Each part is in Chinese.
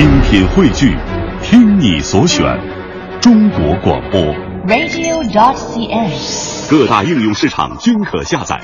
精品汇聚，听你所选，中国广播。radio.cn。各大应用市场均可下载。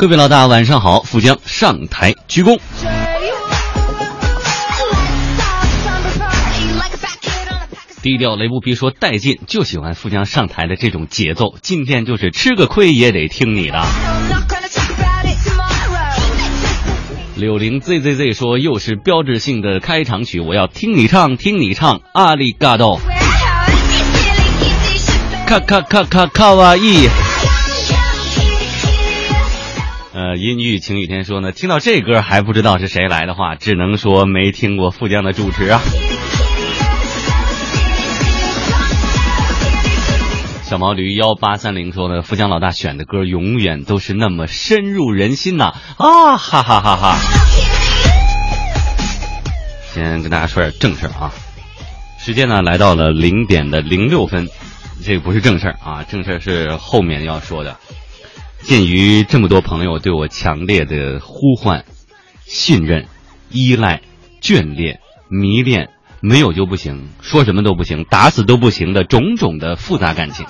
各位老大晚上好，富江上台鞠躬。低调雷不皮说带劲，就喜欢富江上台的这种节奏。今天就是吃个亏也得听你的。柳玲 zzz 说，又是标志性的开场曲，我要听你唱，听你唱，阿里嘎多。卡卡卡卡卡哇伊。呃，阴郁晴雨天说呢，听到这歌还不知道是谁来的话，只能说没听过富江的主持啊。小毛驴幺八三零说呢，富江老大选的歌永远都是那么深入人心呐！啊哈哈哈哈！先跟大家说点正事儿啊，时间呢来到了零点的零六分，这个不是正事儿啊，正事儿是后面要说的。鉴于这么多朋友对我强烈的呼唤、信任、依赖、眷恋、迷恋，没有就不行，说什么都不行，打死都不行的种种的复杂感情，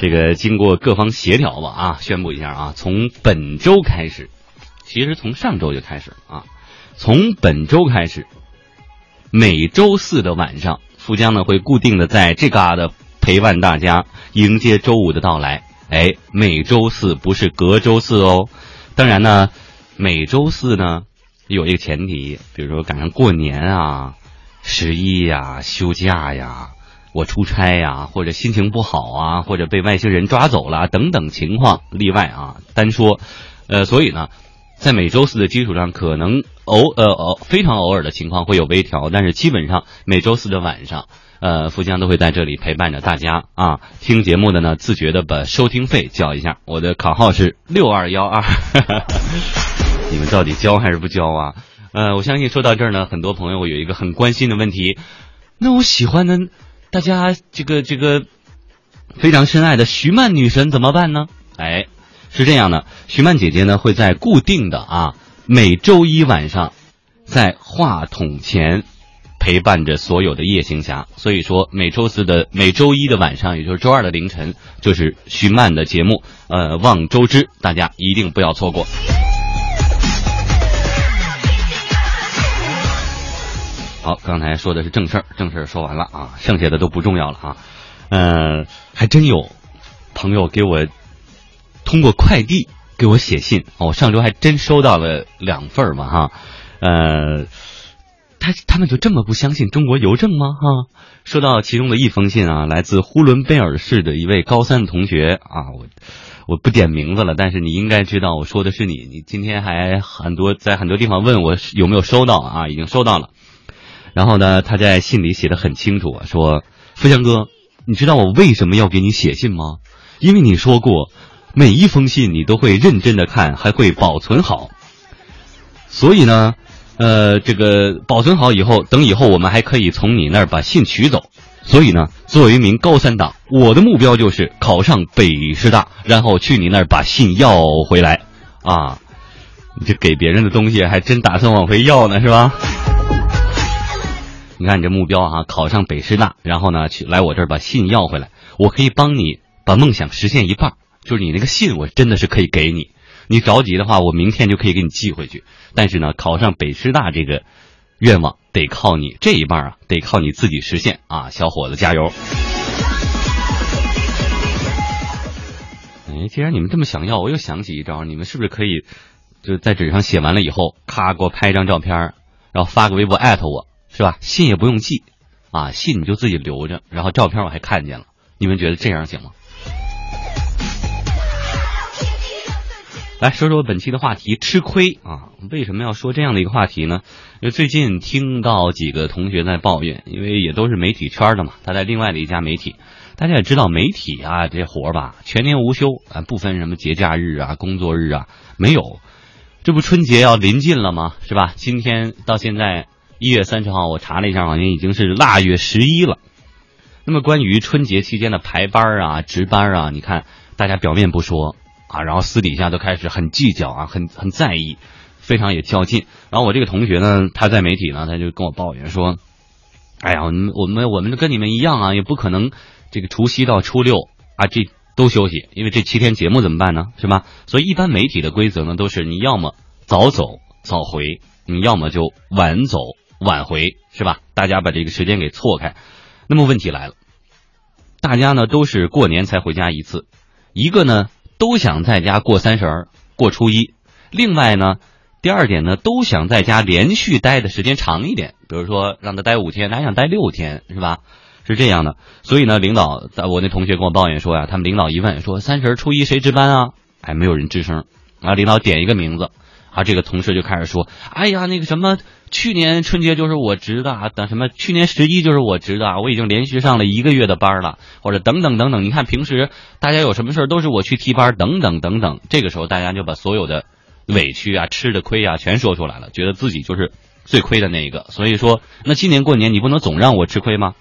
这个经过各方协调吧啊，宣布一下啊，从本周开始，其实从上周就开始啊，从本周开始，每周四的晚上，富江呢会固定的在这嘎达陪伴大家迎接周五的到来。哎，每周四不是隔周四哦。当然呢，每周四呢有一个前提，比如说赶上过年啊、十一呀、休假呀、我出差呀，或者心情不好啊，或者被外星人抓走了等等情况例外啊，单说。呃，所以呢，在每周四的基础上，可能偶呃偶非常偶尔的情况会有微调，但是基本上每周四的晚上，呃，富江都会在这里陪伴着大家啊。听节目的呢，自觉的把收听费交一下，我的卡号是六二幺二。你们到底交还是不交啊？呃，我相信说到这儿呢，很多朋友有一个很关心的问题，那我喜欢的大家这个这个非常深爱的徐曼女神怎么办呢？哎。是这样的，徐曼姐姐呢会在固定的啊每周一晚上，在话筒前陪伴着所有的夜行侠。所以说每周四的每周一的晚上，也就是周二的凌晨，就是徐曼的节目。呃，望周知，大家一定不要错过。好，刚才说的是正事儿，正事儿说完了啊，剩下的都不重要了啊。呃，还真有朋友给我。通过快递给我写信，我上周还真收到了两份嘛哈，呃，他他们就这么不相信中国邮政吗哈？收到其中的一封信啊，来自呼伦贝尔市的一位高三同学啊，我我不点名字了，但是你应该知道我说的是你，你今天还很多在很多地方问我有没有收到啊，已经收到了。然后呢，他在信里写的很清楚啊，说富强哥，你知道我为什么要给你写信吗？因为你说过。每一封信你都会认真的看，还会保存好。所以呢，呃，这个保存好以后，等以后我们还可以从你那儿把信取走。所以呢，作为一名高三党，我的目标就是考上北师大，然后去你那儿把信要回来。啊，你这给别人的东西还真打算往回要呢，是吧？你看你这目标啊，考上北师大，然后呢去来我这儿把信要回来，我可以帮你把梦想实现一半。就是你那个信，我真的是可以给你。你着急的话，我明天就可以给你寄回去。但是呢，考上北师大这个愿望得靠你这一半啊，得靠你自己实现啊，小伙子加油！哎，既然你们这么想要，我又想起一招，你们是不是可以就在纸上写完了以后，咔给我拍一张照片，然后发个微博艾特我，是吧？信也不用寄啊，信你就自己留着，然后照片我还看见了，你们觉得这样行吗？来说说本期的话题，吃亏啊？为什么要说这样的一个话题呢？因为最近听到几个同学在抱怨，因为也都是媒体圈的嘛，他在另外的一家媒体，大家也知道媒体啊这活儿吧，全年无休啊，不分什么节假日啊、工作日啊，没有。这不春节要临近了吗？是吧？今天到现在一月三十号，我查了一下，好像已经是腊月十一了。那么关于春节期间的排班啊、值班啊，你看大家表面不说。啊，然后私底下都开始很计较啊，很很在意，非常也较劲。然后我这个同学呢，他在媒体呢，他就跟我抱怨说：“哎呀，我们我们我们跟你们一样啊，也不可能这个除夕到初六啊这都休息，因为这七天节目怎么办呢？是吧？所以一般媒体的规则呢，都是你要么早走早回，你要么就晚走晚回，是吧？大家把这个时间给错开。那么问题来了，大家呢都是过年才回家一次，一个呢。都想在家过三十儿、过初一。另外呢，第二点呢，都想在家连续待的时间长一点。比如说让他待五天，他想待六天，是吧？是这样的。所以呢，领导在我那同学跟我抱怨说呀，他们领导一问说三十儿、初一谁值班啊？哎，没有人吱声。啊领导点一个名字，啊，这个同事就开始说，哎呀，那个什么。去年春节就是我值的啊，等什么？去年十一就是我值的啊，我已经连续上了一个月的班了，或者等等等等。你看平时大家有什么事都是我去替班，等等等等。这个时候大家就把所有的委屈啊、吃的亏啊全说出来了，觉得自己就是最亏的那一个。所以说，那今年过年你不能总让我吃亏吗？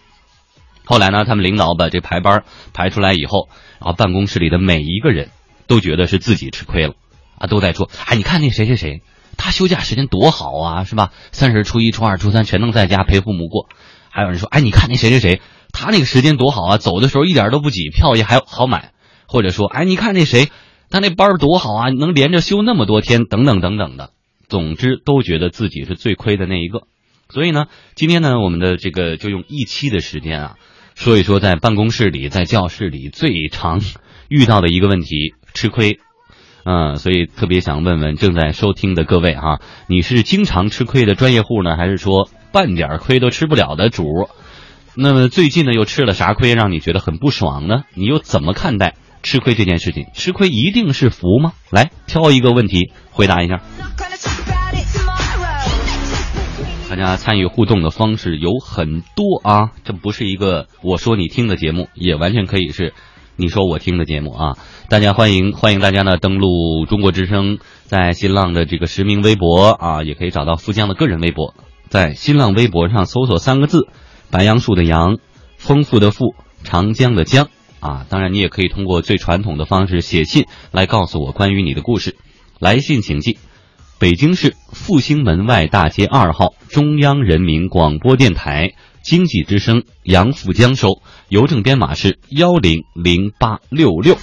后来呢，他们领导把这排班排出来以后，然后办公室里的每一个人都觉得是自己吃亏了啊，都在说：“哎，你看那谁谁谁。”他休假时间多好啊，是吧？三十、初一、初二、初三全能在家陪父母过。还有人说，哎，你看那谁谁谁，他那个时间多好啊，走的时候一点都不挤，票也还好买。或者说，哎，你看那谁，他那班多好啊，能连着休那么多天，等等等等的。总之，都觉得自己是最亏的那一个。所以呢，今天呢，我们的这个就用一期的时间啊，说一说在办公室里、在教室里最常 遇到的一个问题——吃亏。嗯，所以特别想问问正在收听的各位哈、你是经常吃亏的专业户呢，还是说半点亏都吃不了的主？那么最近呢，又吃了啥亏让你觉得很不爽呢？你又怎么看待吃亏这件事情？吃亏一定是福吗？来，挑一个问题回答一下。大家参与互动的方式有很多啊，这不是一个我说你听的节目，也完全可以是你说我听的节目啊。大家欢迎欢迎大家呢登录中国之声，在新浪的这个实名微博啊，也可以找到富江的个人微博，在新浪微博上搜索三个字“白杨树的杨，丰富的富，长江的江”啊。当然，你也可以通过最传统的方式写信来告诉我关于你的故事。来信请寄北京市复兴门外大街二号中央人民广播电台经济之声杨富江收，邮政编码是幺零零八六六。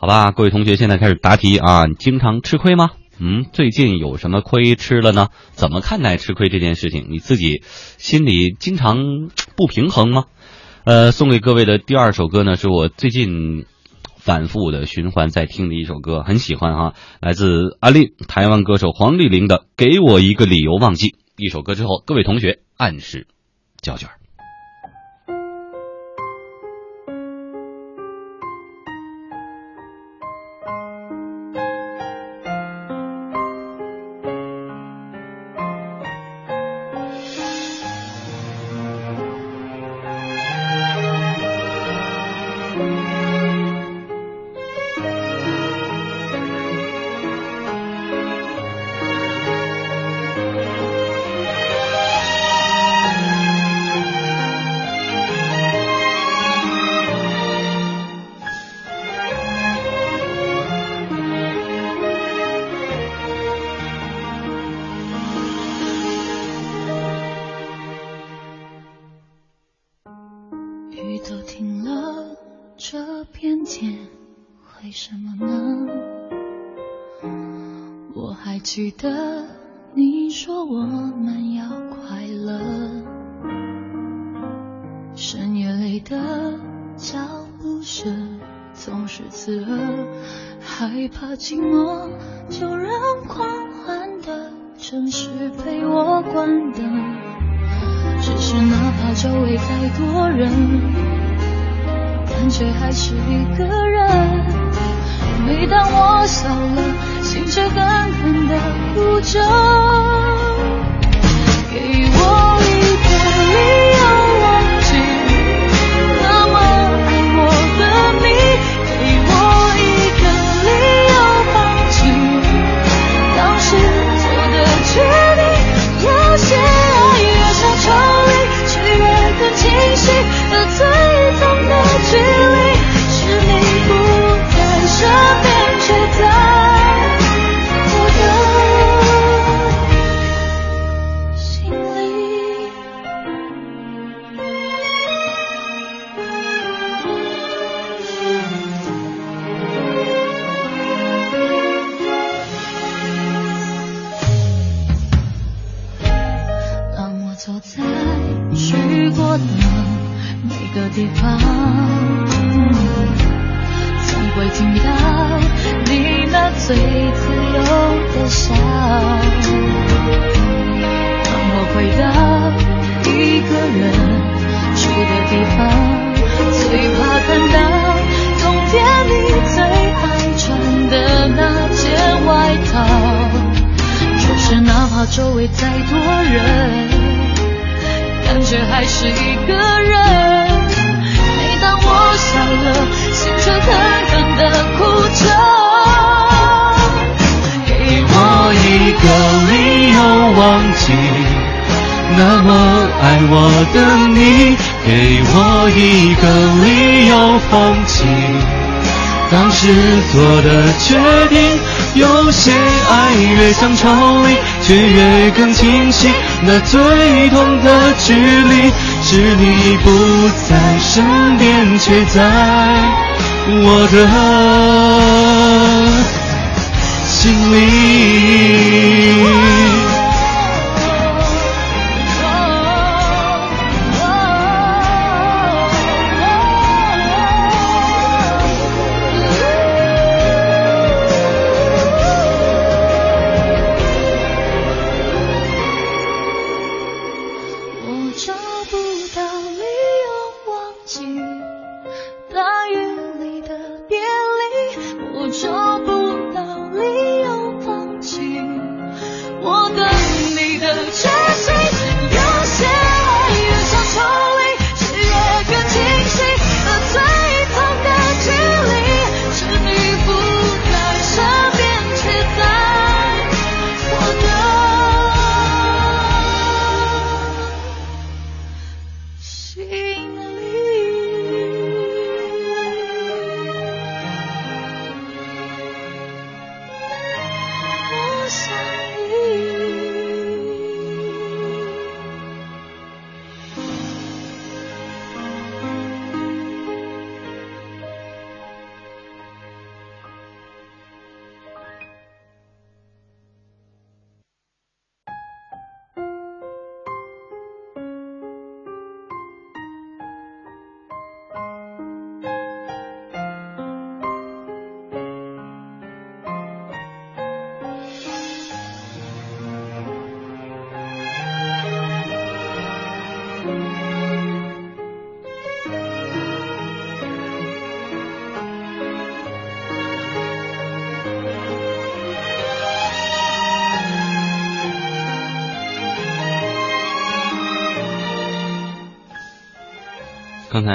好吧，各位同学，现在开始答题啊！你经常吃亏吗？嗯，最近有什么亏吃了呢？怎么看待吃亏这件事情？你自己心里经常不平衡吗？呃，送给各位的第二首歌呢，是我最近反复的循环在听的一首歌，很喜欢哈，来自阿令台湾歌手黄丽玲的《给我一个理由忘记》。一首歌之后，各位同学按时交卷我的你，给我一个理由放弃。当时做的决定，有些爱越想抽离，却越更清晰。那最痛的距离，是你不在身边，却在我的心里。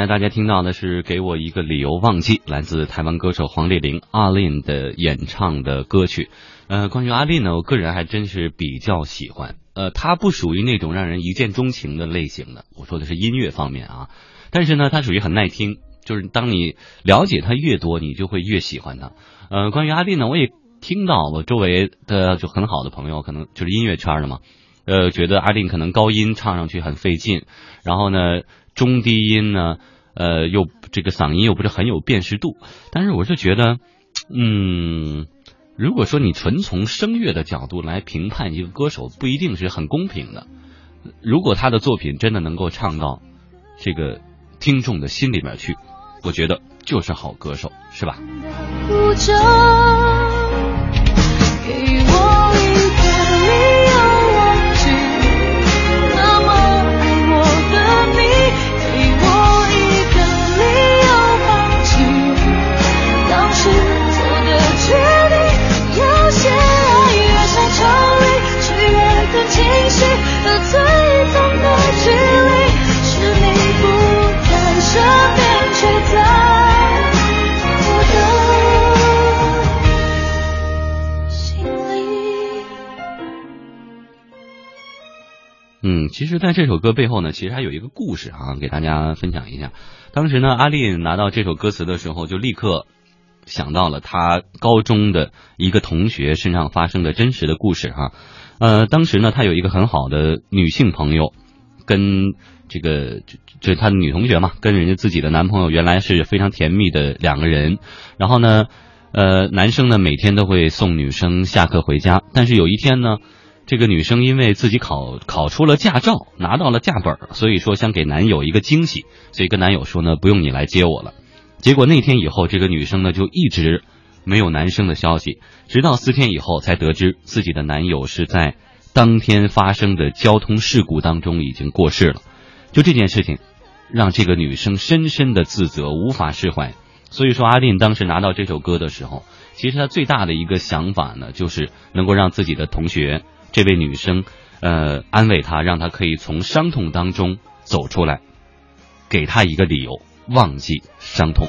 才大家听到的是《给我一个理由忘记》，来自台湾歌手黄丽玲阿令的演唱的歌曲。呃，关于阿令呢，我个人还真是比较喜欢。呃，她不属于那种让人一见钟情的类型的，我说的是音乐方面啊。但是呢，她属于很耐听，就是当你了解她越多，你就会越喜欢她。呃，关于阿令呢，我也听到我周围的就很好的朋友，可能就是音乐圈的嘛，呃，觉得阿令可能高音唱上去很费劲，然后呢，中低音呢，呃，又这个嗓音又不是很有辨识度。但是我是觉得，嗯，如果说你纯从声乐的角度来评判一个歌手，不一定是很公平的。如果他的作品真的能够唱到这个听众的心里面去，我觉得就是好歌手，是吧？给我实，在这首歌背后呢，其实还有一个故事啊，给大家分享一下。当时呢，阿丽拿到这首歌词的时候，就立刻想到了她高中的一个同学身上发生的真实的故事哈、呃，当时呢，她有一个很好的女性朋友，跟这个这这他的女同学嘛，跟人家自己的男朋友原来是非常甜蜜的两个人，然后呢，呃，男生呢每天都会送女生下课回家，但是有一天呢。这个女生因为自己考考出了驾照，拿到了驾本，所以说想给男友一个惊喜，所以跟男友说呢，不用你来接我了。结果那天以后，这个女生呢就一直没有男生的消息，直到四天以后才得知自己的男友是在当天发生的交通事故当中已经过世了。就这件事情，让这个女生深深的自责，无法释怀。所以说，阿令当时拿到这首歌的时候，其实他最大的一个想法呢，就是能够让自己的同学这位女生，呃，安慰她，让她可以从伤痛当中走出来，给她一个理由，忘记伤痛。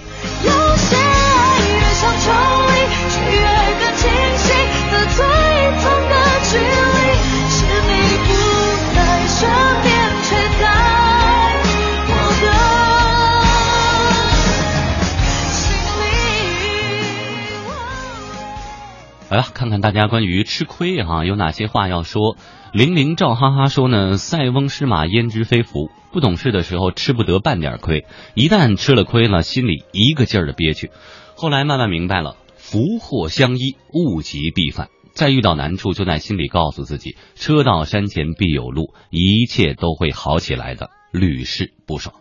来吧，看看大家关于吃亏哈、有哪些话要说。零零赵哈哈说呢，塞翁失马焉知非福，不懂事的时候吃不得半点亏，一旦吃了亏了，心里一个劲儿的憋屈。后来慢慢明白了，福祸相依，物极必反。再遇到难处，就在心里告诉自己：车到山前必有路，一切都会好起来的，屡试不爽。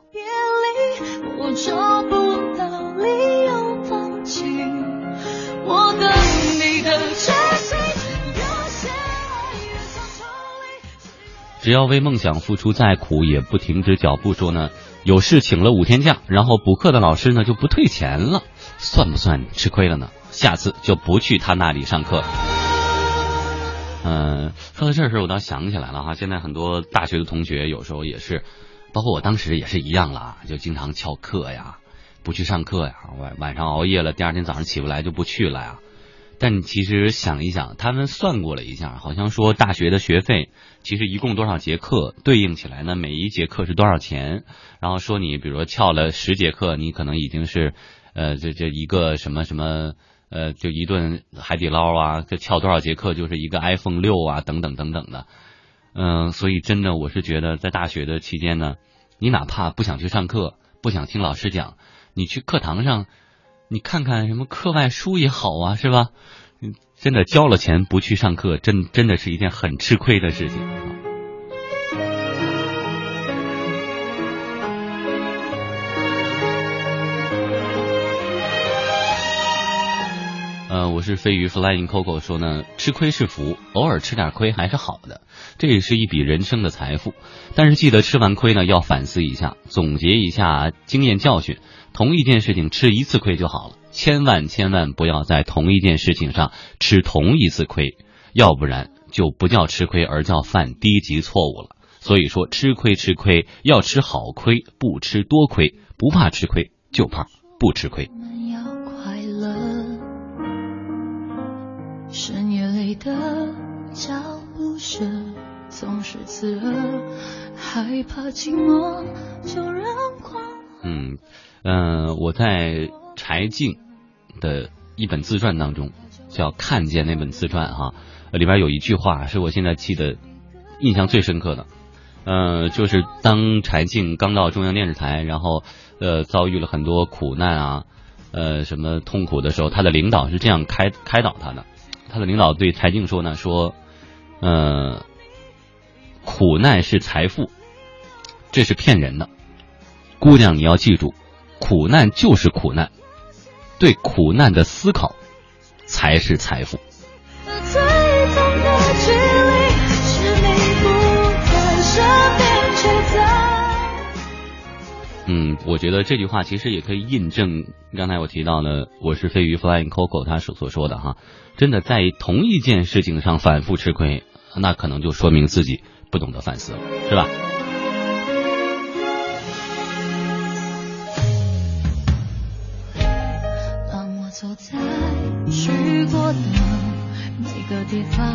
我找不到理由放弃。我等你的只要为梦想付出再苦，也不停止脚步。说呢，有事请了五天假，然后补课的老师呢就不退钱了，算不算吃亏了呢？下次就不去他那里上课。嗯、说到这儿时候，我倒想起来了哈，现在很多大学的同学有时候也是，包括我当时也是一样啦，就经常翘课呀，不去上课呀，晚晚上熬夜了，第二天早上起不来就不去了呀。但你其实想一想，他们算过了一下，好像说大学的学费其实一共多少节课，对应起来呢，每一节课是多少钱。然后说你比如说翘了十节课，你可能已经是，呃，这这一个什么什么，呃，就一顿海底捞啊，这翘多少节课就是一个 iPhone 六啊，等等等等的。嗯、所以真的我是觉得在大学的期间呢，你哪怕不想去上课，不想听老师讲，你去课堂上。你看看什么课外书也好啊，是吧？真的交了钱不去上课，真真的是一件很吃亏的事情。呃，我是飞鱼 Flying Coco 说呢，吃亏是福，偶尔吃点亏还是好的，这也是一笔人生的财富。但是记得吃完亏呢，要反思一下，总结一下经验教训。同一件事情吃一次亏就好了，千万千万不要在同一件事情上吃同一次亏，要不然就不叫吃亏，而叫犯低级错误了。所以说，吃亏吃亏要吃好亏，不吃多亏，不怕吃亏，就怕不吃亏。要快乐，深夜里的脚步声总是刺耳，害怕寂寞就让狂。嗯，嗯，我在柴静的一本自传当中，叫《看见》那本自传哈，里边有一句话是我现在记得印象最深刻的，呃，就是当柴静刚到中央电视台，然后呃遭遇了很多苦难啊，呃什么痛苦的时候，他的领导是这样开开导他的，他的领导对柴静说呢，说，呃，苦难是财富，这是骗人的。姑娘，你要记住，苦难就是苦难，对苦难的思考才是财富。嗯，我觉得这句话其实也可以印证刚才我提到的，我是飞鱼 Flying Coco 他所所说的哈，真的在同一件事情上反复吃亏，那可能就说明自己不懂得反思了，是吧？去过的每个地方。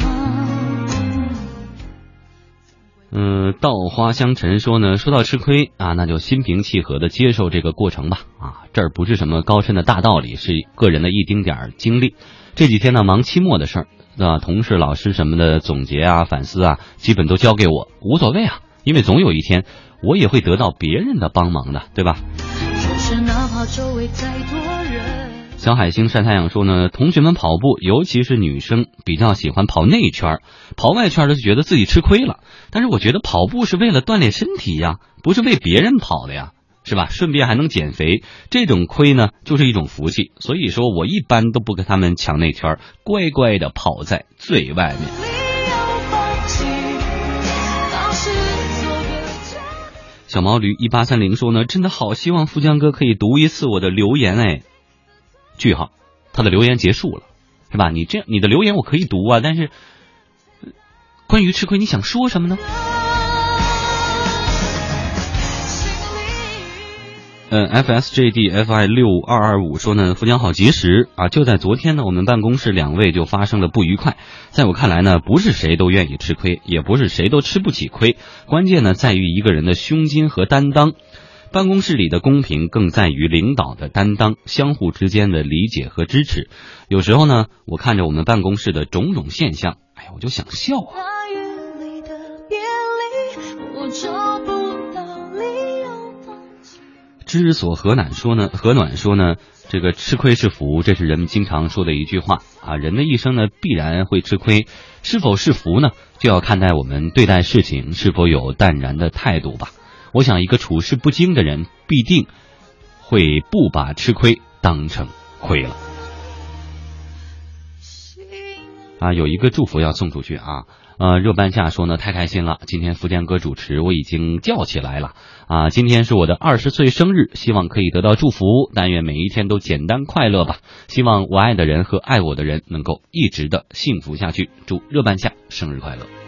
嗯，稻花香尘说呢，说到吃亏啊，那就心平气和的接受这个过程吧。啊，这儿不是什么高深的大道理，是个人的一丁点儿经历。这几天呢，忙期末的事儿，那同事、老师什么的总结啊、反思啊，基本都交给我，无所谓啊，因为总有一天我也会得到别人的帮忙的，对吧？哪怕周围再多人，小海星晒太阳说呢，同学们跑步，尤其是女生，比较喜欢跑内圈，跑外圈的就觉得自己吃亏了。但是我觉得跑步是为了锻炼身体呀，不是为别人跑的呀，是吧？顺便还能减肥，这种亏呢就是一种福气。所以说我一般都不跟他们抢内圈，乖乖的跑在最外面。小毛驴一八三零说呢，真的好希望富江哥可以读一次我的留言哎。句号，他的留言结束了，是吧？你这样你的留言我可以读啊，但是关于吃亏，你想说什么呢？嗯，FSJDFI 六二二五说呢，富江好及时啊！就在昨天呢，我们办公室两位就发生了不愉快。在我看来呢，不是谁都愿意吃亏，也不是谁都吃不起亏，关键呢在于一个人的胸襟和担当。办公室里的公平更在于领导的担当、相互之间的理解和支持。有时候呢，我看着我们办公室的种种现象，哎呀，我就想笑啊。知所何难说呢？何暖说呢？这个吃亏是福，这是人们经常说的一句话啊。人的一生呢，必然会吃亏，是否是福呢？就要看待我们对待事情是否有淡然的态度吧。我想一个处事不惊的人必定会不把吃亏当成亏了。啊有一个祝福要送出去啊。呃热半夏说呢太开心了今天福建哥主持我已经叫起来了。啊今天是我的二十岁生日希望可以得到祝福但愿每一天都简单快乐吧。希望我爱的人和爱我的人能够一直的幸福下去。祝热半夏生日快乐。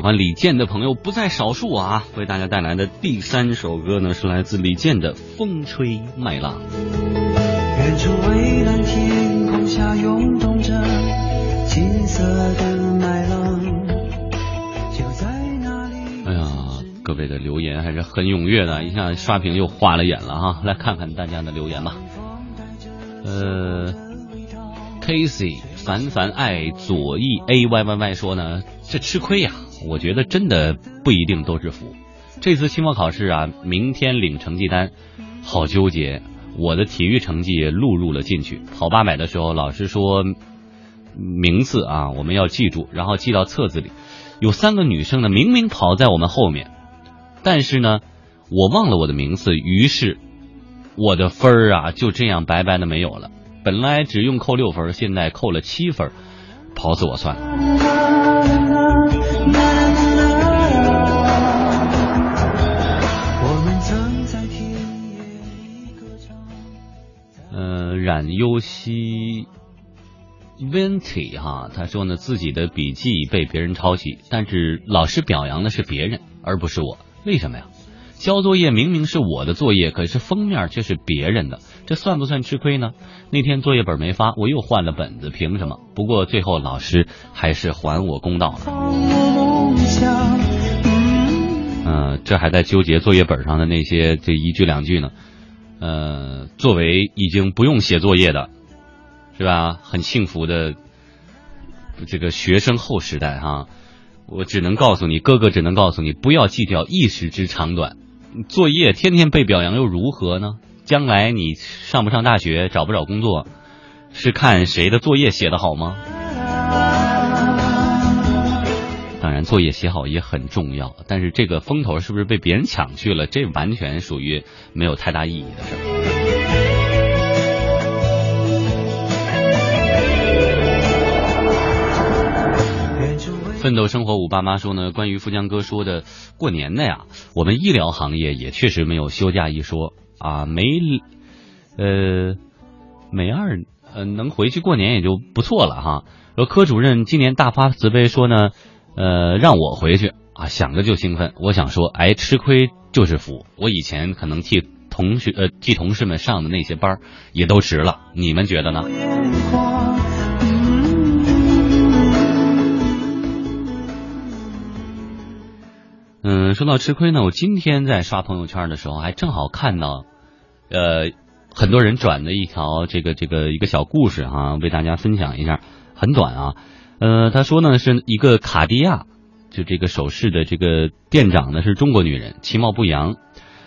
喜欢李健的朋友不在少数啊！为大家带来的第三首歌呢，是来自李健的《风吹麦浪》。远处蔚蓝天空下涌动着金色的麦浪，就在那里。哎呀，各位的留言还是很踊跃的，一下刷屏又花了眼了哈！来看看大家的留言吧。呃，Casey 凡凡爱左翼 A Y Y Y 说呢，这吃亏呀、我觉得真的不一定都是福。这次期末考试啊，明天领成绩单，好纠结。我的体育成绩也录入了进去，跑八百的时候，老师说名次啊，我们要记住，然后记到册子里。有三个女生呢，明明跑在我们后面，但是呢，我忘了我的名次，于是我的分儿啊就这样白白的没有了。本来只用扣六分，现在扣了七分，跑死我算了。冉优希 Venti 哈，他说呢自己的笔记被别人抄袭，但是老师表扬的是别人，而不是我，为什么呀？交作业明明是我的作业，可是封面却是别人的，这算不算吃亏呢？那天作业本没发，我又换了本子，凭什么？不过最后老师还是还我公道了。嗯、这还在纠结作业本上的那些这一句两句呢。呃，作为已经不用写作业的，是吧？很幸福的这个学生后时代哈，我只能告诉你，哥哥只能告诉你，不要计较一时之长短。作业天天被表扬又如何呢？将来你上不上大学，找不找工作，是看谁的作业写得好吗？作业写好也很重要，但是这个风头是不是被别人抢去了？这完全属于没有太大意义的事儿。奋斗生活五爸妈说呢，关于富江哥说的过年的呀，我们医疗行业也确实没有休假一说啊，没呃美二呃能回去过年也就不错了哈。说科主任今年大发慈悲说呢，呃让我回去啊，想着就兴奋。我想说，哎，吃亏就是福。我以前可能替同学呃替同事们上的那些班也都值了，你们觉得呢？嗯，说到吃亏呢，我今天在刷朋友圈的时候，还正好看到，呃，很多人转的一条这个这个一个小故事哈、为大家分享一下，很短啊。呃，他说呢是一个卡地亚，就这个首饰的这个店长呢是中国女人，其貌不扬。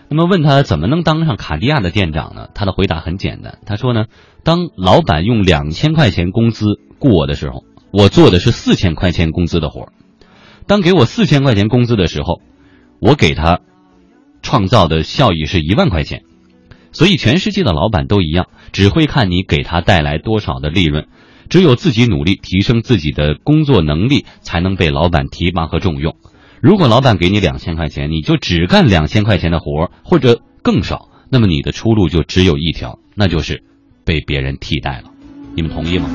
那么问他怎么能当上卡地亚的店长呢？他的回答很简单，他说呢，当老板用两千块钱工资雇我的时候，我做的是四千块钱工资的活。当给我四千块钱工资的时候，我给他创造的效益是一万块钱。所以全世界的老板都一样，只会看你给他带来多少的利润。只有自己努力提升自己的工作能力，才能被老板提拔和重用。如果老板给你两千块钱，你就只干两千块钱的活儿，或者更少，那么你的出路就只有一条，那就是被别人替代了。你们同意吗？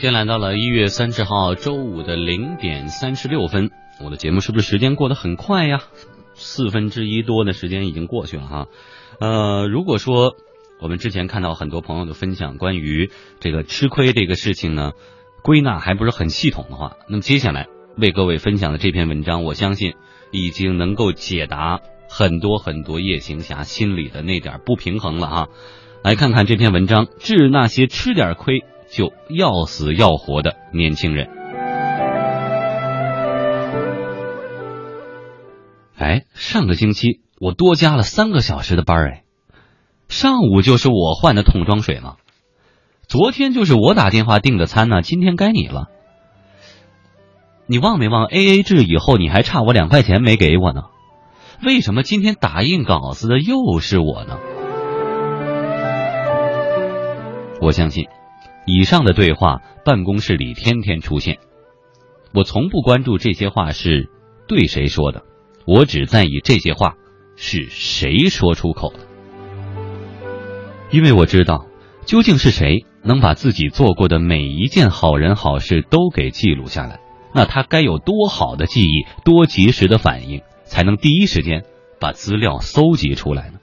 间来到了一月三十号周五的零点三十六分，我的节目是不是时间过得很快呀？四分之一多的时间已经过去了哈。呃，如果说我们之前看到很多朋友的分享，关于这个吃亏这个事情呢，归纳还不是很系统的话，那么接下来为各位分享的这篇文章，我相信已经能够解答很多很多夜行侠心里的那点不平衡了哈！来看看这篇文章，治那些吃点亏就要死要活的年轻人。哎，上个星期我多加了三个小时的班哎，上午就是我换的桶装水吗？昨天就是我打电话订的餐呢，今天该你了。你忘没忘 A A 制以后你还差我两块钱没给我呢？为什么今天打印稿子的又是我呢？我相信，以上的对话办公室里天天出现。我从不关注这些话是对谁说的，我只在意这些话是谁说出口的，因为我知道究竟是谁能把自己做过的每一件好人好事都给记录下来，那他该有多好的记忆，多及时的反应，才能第一时间把资料搜集出来呢？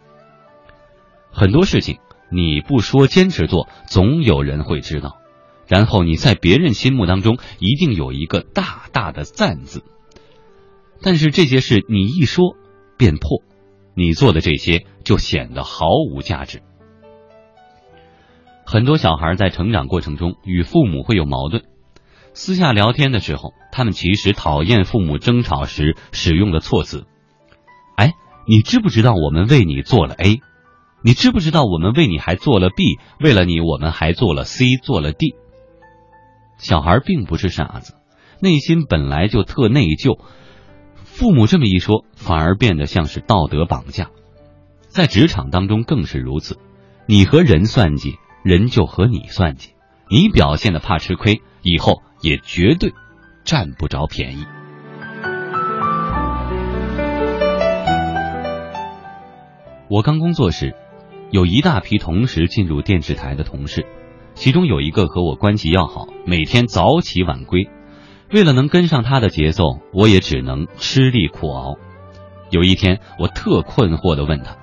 很多事情。你不说，坚持做，总有人会知道。然后你在别人心目当中一定有一个大大的赞字。但是这些事你一说便破，你做的这些就显得毫无价值。很多小孩在成长过程中与父母会有矛盾，私下聊天的时候，他们其实讨厌父母争吵时使用的措辞。哎，你知不知道我们为你做了 A？你知不知道我们为你还做了 B，为了你我们还做了 C，做了 D。小孩并不是傻子，内心本来就特内疚。父母这么一说，反而变得像是道德绑架。在职场当中更是如此，你和人算计，人就和你算计。你表现的怕吃亏，以后也绝对占不着便宜。我刚工作时。有一大批同时进入电视台的同事，其中有一个和我关系要好，每天早起晚归。为了能跟上他的节奏，我也只能吃力苦熬。有一天，我特困惑的问他：“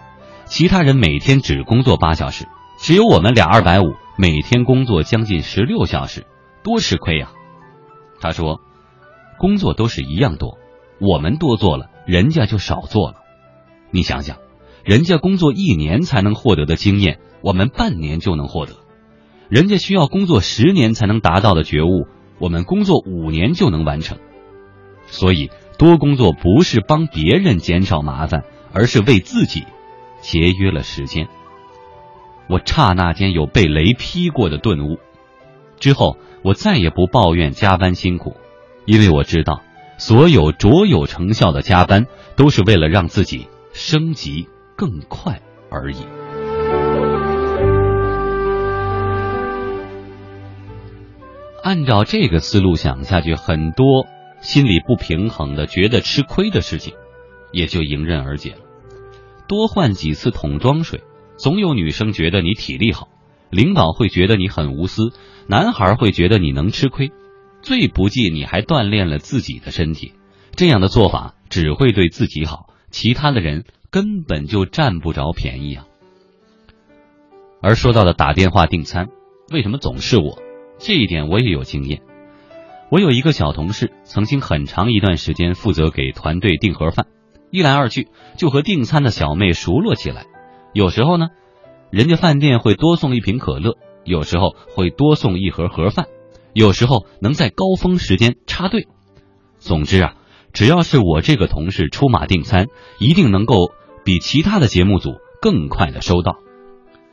其他人每天只工作八小时，只有我们俩二百五，每天工作将近十六小时，多吃亏呀！”他说：“工作都是一样多，我们多做了，人家就少做了。你想想。”人家工作一年才能获得的经验，我们半年就能获得；人家需要工作十年才能达到的觉悟，我们工作五年就能完成。所以，多工作不是帮别人减少麻烦，而是为自己节约了时间。我刹那间有被雷劈过的顿悟，之后我再也不抱怨加班辛苦，因为我知道，所有卓有成效的加班，都是为了让自己升级。更快而已。按照这个思路想下去，很多心里不平衡的、觉得吃亏的事情，也就迎刃而解了。多换几次桶装水，总有女生觉得你体力好，领导会觉得你很无私，男孩会觉得你能吃亏，最不济你还锻炼了自己的身体。这样的做法只会对自己好，其他的人。根本就占不着便宜啊！而说到的打电话订餐，为什么总是我？这一点我也有经验。我有一个小同事，曾经很长一段时间负责给团队订盒饭，一来二去就和订餐的小妹熟络起来。有时候呢，人家饭店会多送一瓶可乐，有时候会多送一盒盒饭，有时候能在高峰时间插队。总之啊，只要是我这个同事出马订餐，一定能够。比其他的节目组更快的收到，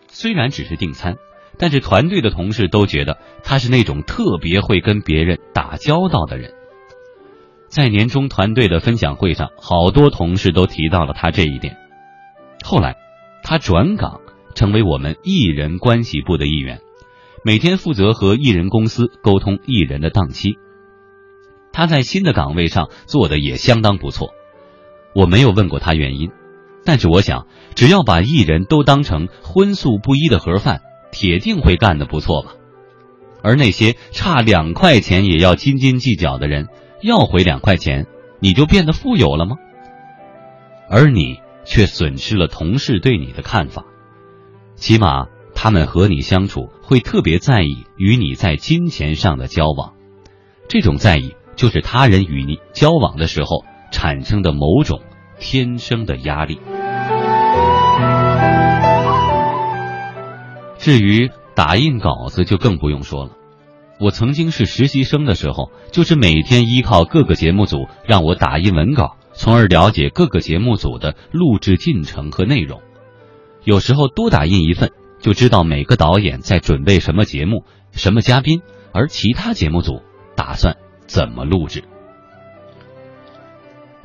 虽然只是订餐，但是团队的同事都觉得他是那种特别会跟别人打交道的人。在年终团队的分享会上，好多同事都提到了他这一点。后来，他转岗成为我们艺人关系部的一员，每天负责和艺人公司沟通艺人的档期。他在新的岗位上做的也相当不错，我没有问过他原因。但是我想，只要把艺人都当成荤素不一的盒饭，铁定会干得不错吧。而那些差两块钱也要斤斤计较的人，要回两块钱，你就变得富有了吗？而你却损失了同事对你的看法，起码他们和你相处会特别在意与你在金钱上的交往，这种在意就是他人与你交往的时候产生的某种。天生的压力。至于打印稿子，就更不用说了。我曾经是实习生的时候，就是每天依靠各个节目组让我打印文稿，从而了解各个节目组的录制进程和内容。有时候多打印一份，就知道每个导演在准备什么节目、什么嘉宾，而其他节目组打算怎么录制。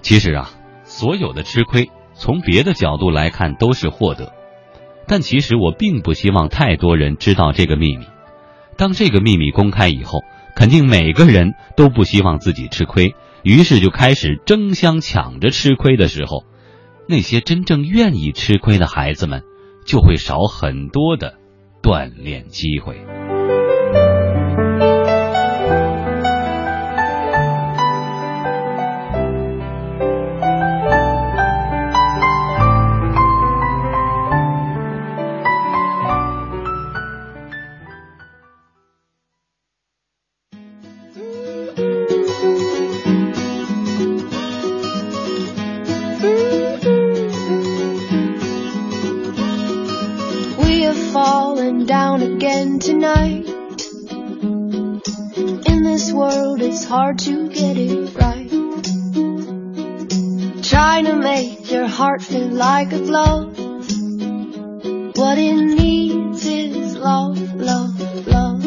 其实啊，所有的吃亏，从别的角度来看都是获得，但其实我并不希望太多人知道这个秘密。当这个秘密公开以后，肯定每个人都不希望自己吃亏，于是就开始争相抢着吃亏的时候，那些真正愿意吃亏的孩子们，就会少很多的锻炼机会。Hard to get it right. Trying to make your heart feel like a glove. What it needs is love, love, love.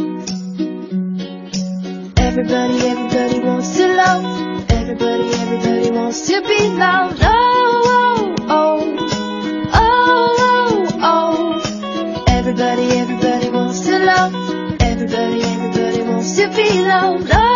Everybody, everybody wants to love. Everybody, everybody wants to be loved. Oh, oh, oh. Oh, oh, oh. Everybody, everybody wants to love. Everybody, everybody wants to be loved. Oh,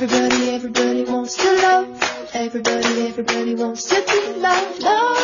Everybody, everybody wants to love. Everybody, everybody wants to be loved. Oh,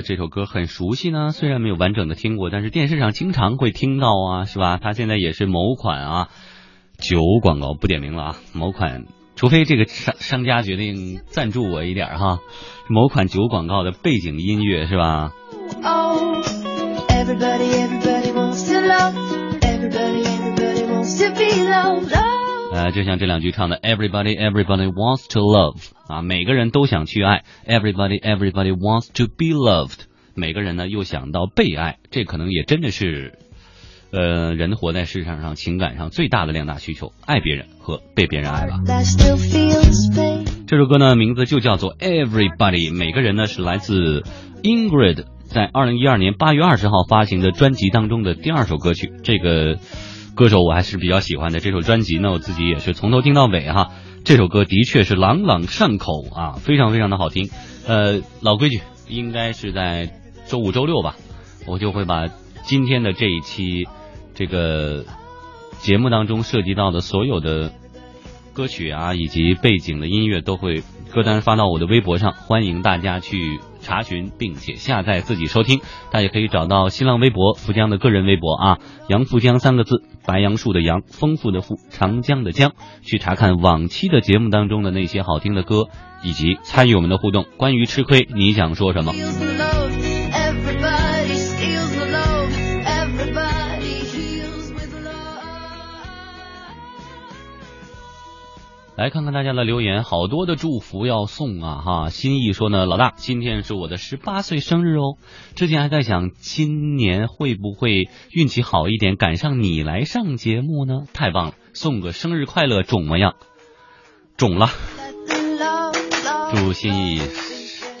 得这首歌很熟悉呢？虽然没有完整的听过，但是电视上经常会听到啊，是吧？它现在也是某款啊酒广告，不点名了啊，某款，除非这个商商家决定赞助我一点儿哈，某款酒广告的背景音乐是吧？Oh, everybody, everybody wants to love. Everybody, everybody wants to be loved. Oh. 呃，就像这两句唱的，Everybody, everybody wants to love 啊，每个人都想去爱，Everybody, everybody wants to be loved，每个人呢又想到被爱，这可能也真的是，呃，人活在世上上情感上最大的两大需求，爱别人和被别人爱吧。这首歌呢名字就叫做 Everybody，每个人呢是来自 Ingrid 在二零一二年八月二十号发行的专辑当中的第二首歌曲。这个歌手我还是比较喜欢的，这首专辑呢我自己也是从头听到尾哈。这首歌的确是朗朗上口啊，非常非常的好听。呃，老规矩，应该是在周五、周六吧，我就会把今天的这一期这个节目当中涉及到的所有的歌曲啊，以及背景的音乐都会歌单发到我的微博上，欢迎大家去查询并且下载自己收听。大家可以找到新浪微博富江的个人微博啊，杨富江三个字，白杨树的杨，丰富的富，长江的江，去查看往期的节目当中的那些好听的歌，以及参与我们的互动。关于吃亏，你想说什么？来看看大家的留言，好多的祝福要送啊哈！心意说呢，老大，今天是我的十八岁生日哦。之前还在想，今年会不会运气好一点，赶上你来上节目呢？太棒了，送个生日快乐，肿么样？肿了，祝心意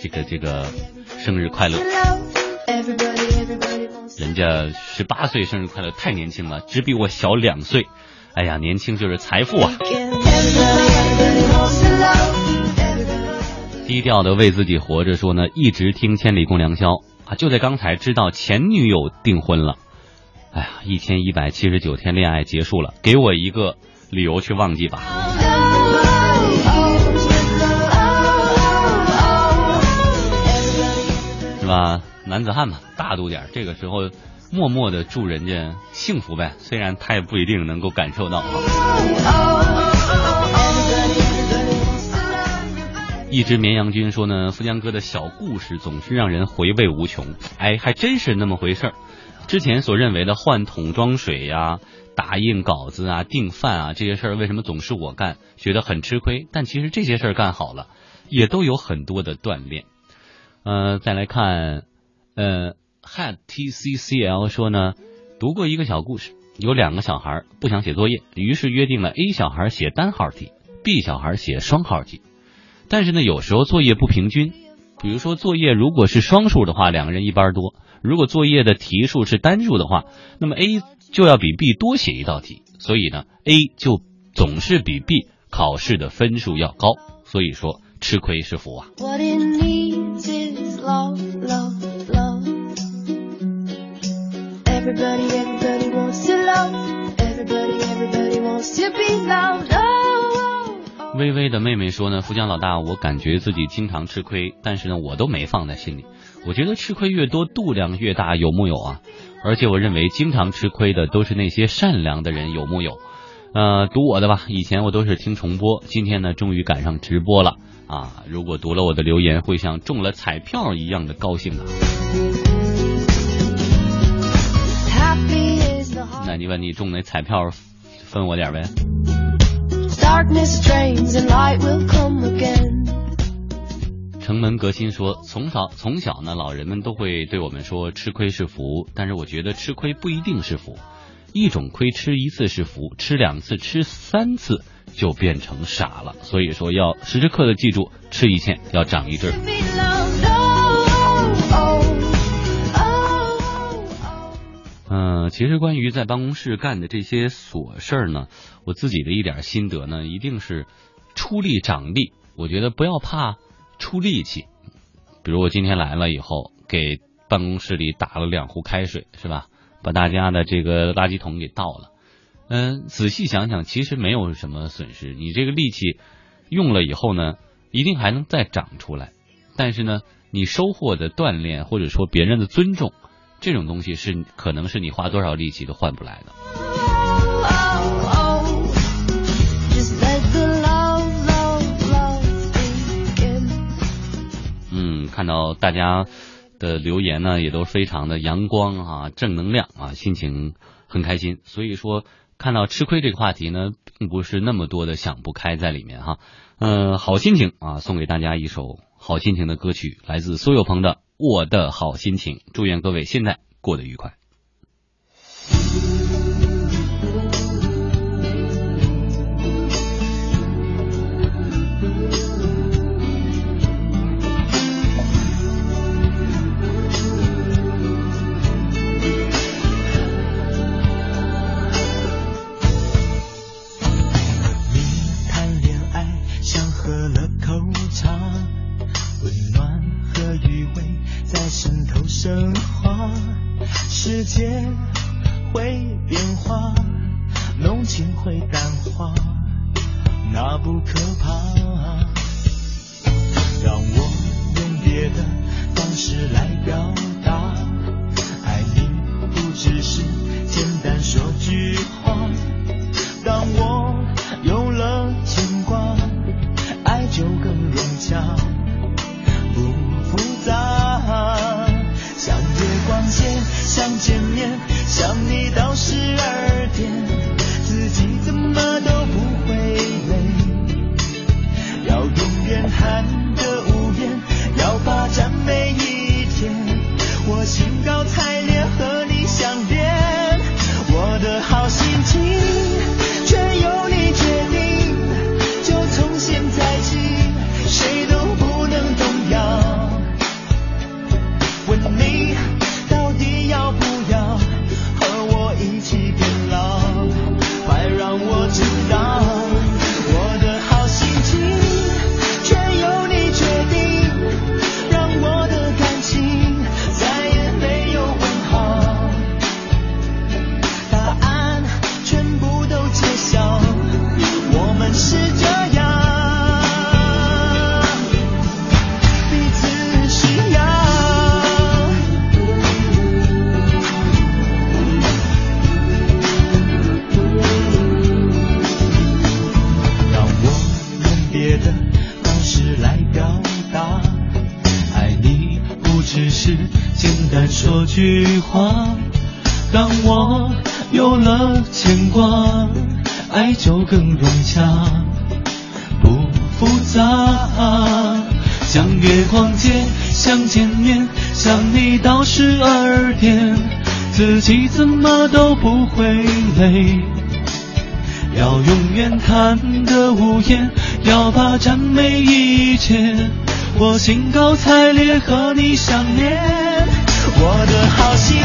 这个这个生日快乐。人家十八岁生日快乐，太年轻了，只比我小两岁。哎呀，年轻就是财富啊！低调的为自己活着说呢，一直听千里共良宵啊，就在刚才知道前女友订婚了。哎呀，一千一百七十九天恋爱结束了，给我一个理由去忘记吧。是吧？男子汉嘛，大度点，这个时候默默的祝人家幸福呗，虽然他也不一定能够感受到。一只绵羊君说呢，富江哥的小故事总是让人回味无穷。哎，还真是那么回事儿。之前所认为的换桶装水呀、打印稿子啊、订饭啊这些事儿，为什么总是我干，觉得很吃亏？但其实这些事儿干好了，也都有很多的锻炼。呃，再来看，呃，Hat T C C L 说呢，读过一个小故事，有两个小孩不想写作业，于是约定了 A 小孩写单号题，B 小孩写双号题。但是呢，有时候作业不平均，比如说作业如果是双数的话，两个人一班多；如果作业的题数是单数的话，那么 A 就要比 B 多写一道题，所以呢，A 就总是比 B 考试的分数要高。所以说，吃亏是福啊。What it needs is love, love, love. 微微的妹妹说呢，富江老大，我感觉自己经常吃亏，但是呢，我都没放在心里。我觉得吃亏越多，度量越大，有木有啊？而且我认为经常吃亏的都是那些善良的人，有木有？呃，读我的吧，以前我都是听重播，今天呢，终于赶上直播了啊！如果读了我的留言，会像中了彩票一样的高兴啊！那你问你中那彩票，分我点呗？Darkness drains and light will come again. 城门革新说，从小从小呢，老人们都会对我们说吃亏是福，但是我觉得吃亏不一定是福，一种亏吃一次是福，吃两次、吃三次就变成傻了。所以说要时时刻的记住，吃一堑要长一智嗯、其实关于在办公室干的这些琐事儿呢，我自己的一点心得呢，一定是出力长力。我觉得不要怕出力气，比如我今天来了以后，给办公室里打了两壶开水，是吧？把大家的这个垃圾桶给倒了。嗯，仔细想想，其实没有什么损失。你这个力气用了以后呢，一定还能再长出来。但是呢，你收获的锻炼或者说别人的尊重，这种东西是可能是你花多少力气都换不来的。嗯，看到大家的留言呢，也都非常的阳光啊，正能量啊，心情很开心。所以说，看到吃亏这个话题呢，并不是那么多的想不开在里面哈。嗯、好心情啊，送给大家一首好心情的歌曲，来自苏有朋的《我的好心情》，祝愿各位现在过得愉快。更融洽，不复杂。像月光街，想见面，想你到十二点，自己怎么都不会累。要永远谈得无言，要霸占每一天。我兴高采烈和你相恋，我的好心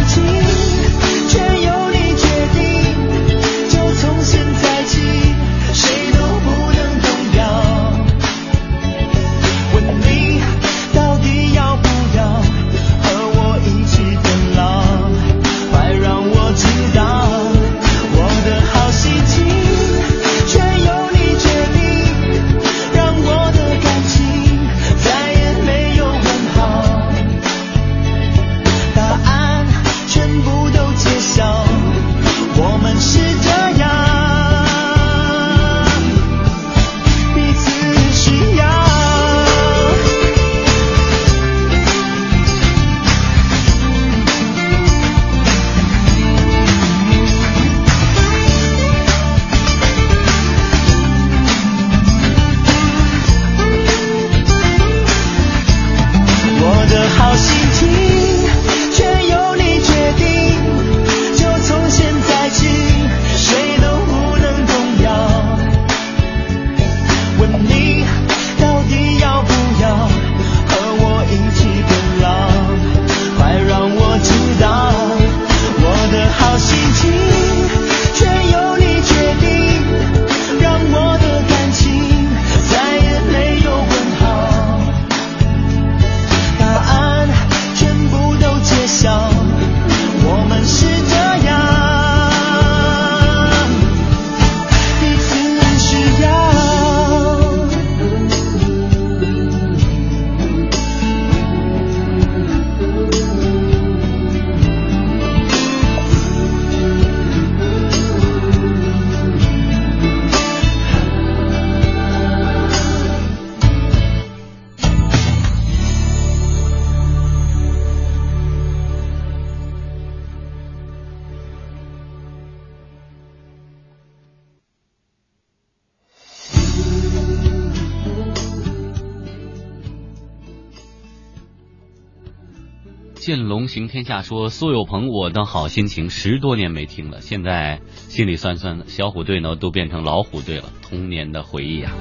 行天下说苏有朋，我的好心情十多年没听了，现在心里酸酸的。小虎队呢都变成老虎队了，童年的回忆啊。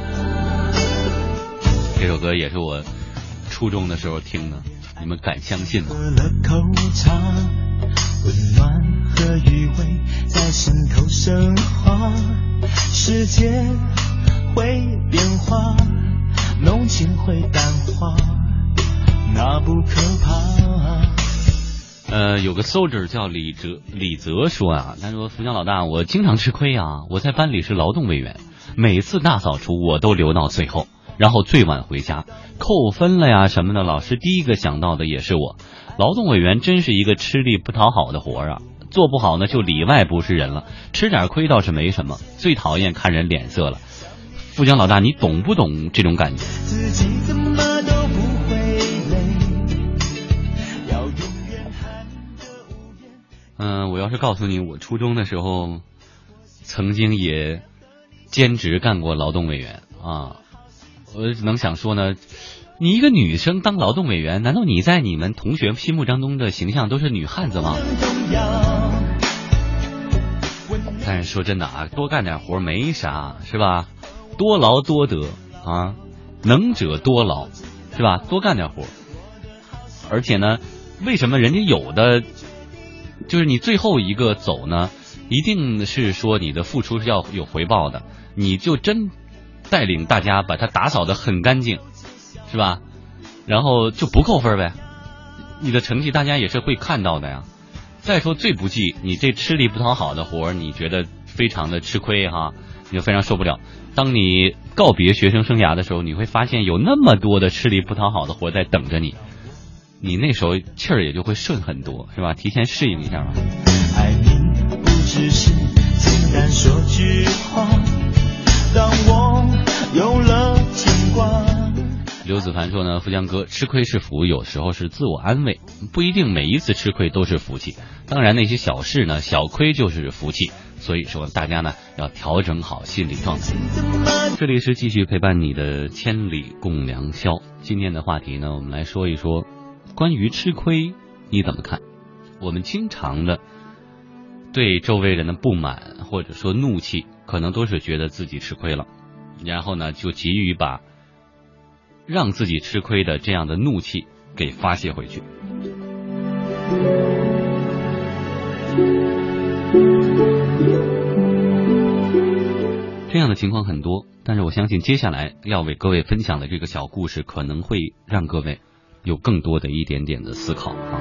这首歌也是我初中的时候听的，你们敢相信吗？喝了口茶，温暖和余味在心头升华，世界会变化，浓情会淡化，那不可怕。呃，有个 soldier 叫李哲，李泽说啊，他说福江老大，我经常吃亏啊，我在班里是劳动委员，每次大扫除我都留到最后，然后最晚回家，扣分了呀什么的，老师第一个想到的也是我。劳动委员真是一个吃力不讨好的活儿啊，做不好呢就里外不是人了，吃点亏倒是没什么，最讨厌看人脸色了。富江老大，你懂不懂这种感觉？自己怎么都不嗯，我要是告诉你，我初中的时候曾经也兼职干过劳动委员啊，我只能想说呢，你一个女生当劳动委员，难道你在你们同学心目当中的形象都是女汉子吗？但是说真的啊，多干点活没啥，是吧？多劳多得啊，能者多劳，是吧？多干点活，而且呢，为什么人家有的就是你最后一个走呢？一定是说你的付出是要有回报的，你就真带领大家把它打扫的很干净，是吧？然后就不扣分呗，你的成绩大家也是会看到的呀。再说最不济，你这吃力不讨好的活儿，你觉得非常的吃亏哈，你就非常受不了。当你告别学生生涯的时候，你会发现有那么多的吃力不讨好的活在等着你，你那时候气儿也就会顺很多，是吧？提前适应一下吧。爱你不只是简单说句话，当我有了牵挂。刘子凡说呢，富江哥吃亏是福，有时候是自我安慰，不一定每一次吃亏都是福气。当然那些小事呢，小亏就是福气。所以说大家呢要调整好心理状态。这里是继续陪伴你的千里共良宵。今天的话题呢，我们来说一说关于吃亏你怎么看？我们经常的对周围人的不满或者说怒气，可能都是觉得自己吃亏了，然后呢就急于把。让自己吃亏的这样的怒气给发泄回去。这样的情况很多，但是我相信接下来要为各位分享的这个小故事，可能会让各位有更多的一点点的思考啊。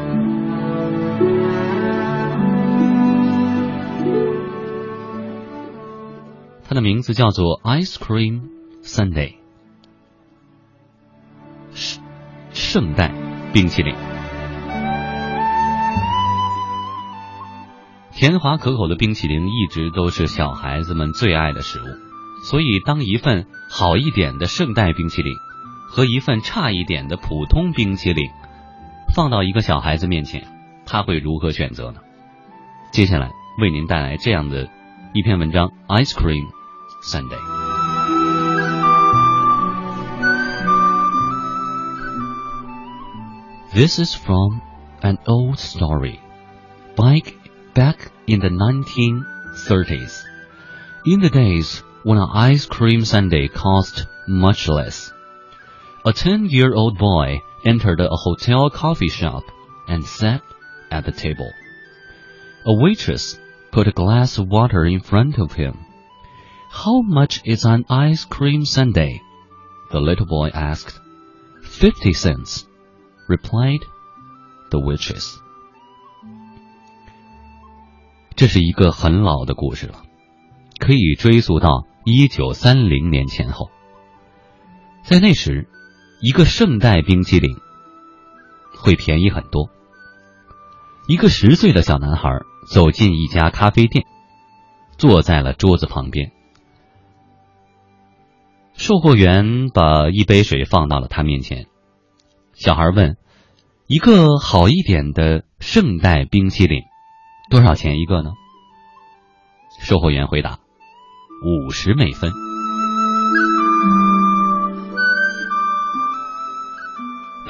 它的名字叫做 Ice Cream Sunday。圣代冰淇淋，甜滑可口的冰淇淋一直都是小孩子们最爱的食物。所以，当一份好一点的圣代冰淇淋和一份差一点的普通冰淇淋放到一个小孩子面前，他会如何选择呢？接下来为您带来这样的一篇文章：Ice Cream Sunday。This is from an old story. Back, back in the 1930s, in the days when an ice cream sundae cost much less, a 10 year old boy entered a hotel coffee shop and sat at the table. A waitress put a glass of water in front of him. How much is an ice cream sundae? The little boy asked. Fifty cents replied the waitress. 这是一个很老的故事了，可以追溯到一九三零年前后。在那时， 一个圣代冰淇淋会便宜很多。一个十岁的小男孩走进一家咖啡店，坐在了桌子旁边。售货员把一杯水放到了他面前。小孩问：“一个好一点的圣代冰淇淋多少钱一个呢？”售货员回答：“五十美分。”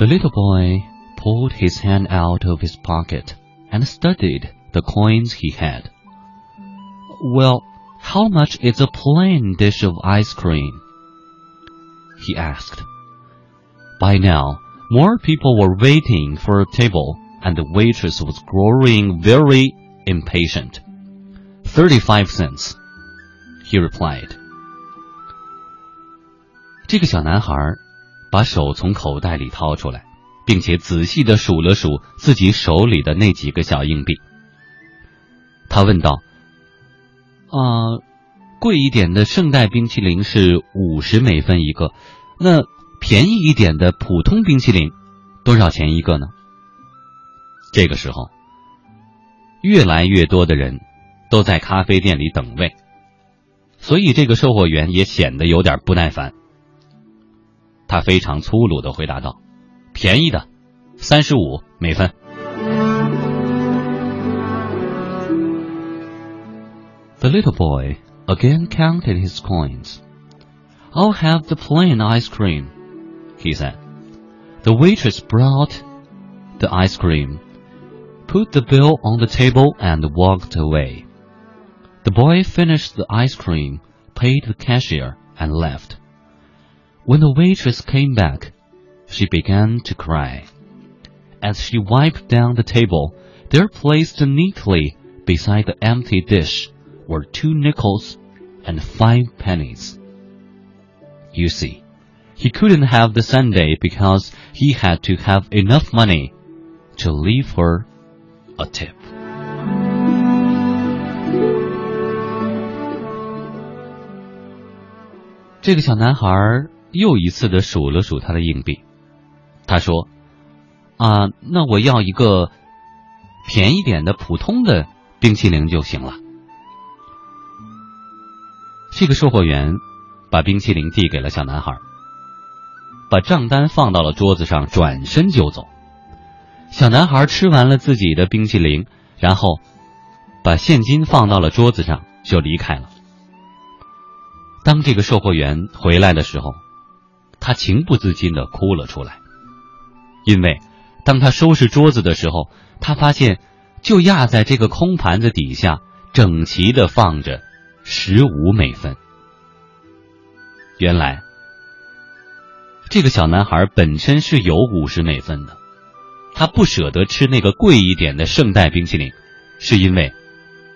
The little boy pulled his hand out of his pocket and studied the coins he had. Well, how much is a plain dish of ice cream? He asked. By now, more people were waiting for a table, and the waitress was growing very impatient. Thirty-five cents, he replied. 这个小男孩 把手从口袋里掏出来，并且仔细的数了数自己手里的那几个小硬币。他问道：“啊、贵一点的圣代冰淇淋是五十美分一个，那便宜一点的普通冰淇淋多少钱一个呢？”这个时候，越来越多的人都在咖啡店里等位，所以这个售货员也显得有点不耐烦。他非常粗鲁的回答道：“便宜的，三十五美分。” The little boy again counted his coins. I'll have the plain ice cream, he said. The waitress brought the ice cream, put the bill on the table, and walked away. The boy finished the ice cream, paid the cashier, and left. When the waitress came back, she began to cry. As she wiped down the table, there placed neatly beside the empty dish were two nickels and five pennies. You see, he couldn't have the Sunday because he had to have enough money to leave her a tip. 这个小男孩 又一次的数了数他的硬币，他说：“啊，那我要一个便宜点的普通的冰淇淋就行了。”这个售货员把冰淇淋递给了小男孩，把账单放到了桌子上，转身就走。小男孩吃完了自己的冰淇淋，然后把现金放到了桌子上，就离开了。当这个售货员回来的时候，他情不自禁的哭了出来，因为当他收拾桌子的时候，他发现就压在这个空盘子底下，整齐的放着十五美分。原来，这个小男孩本身是有五十美分的，他不舍得吃那个贵一点的圣代冰淇淋，是因为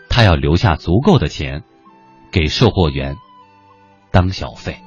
他要留下足够的钱给售货员当小费。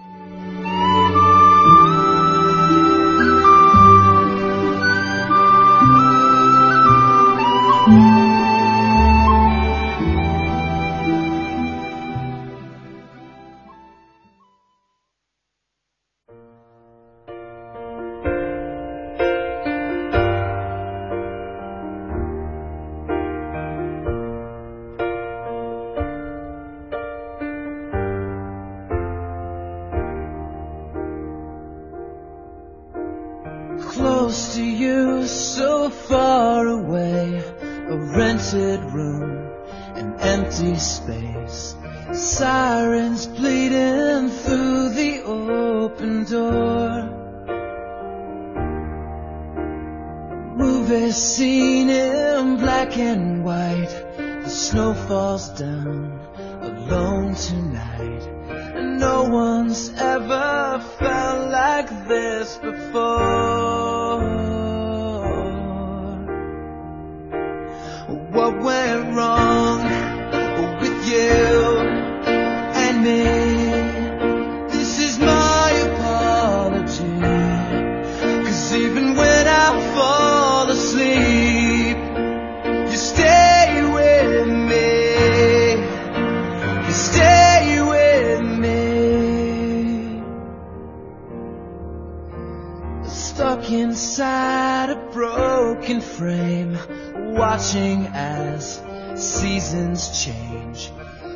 Stuck inside a broken frame, watching as seasons change.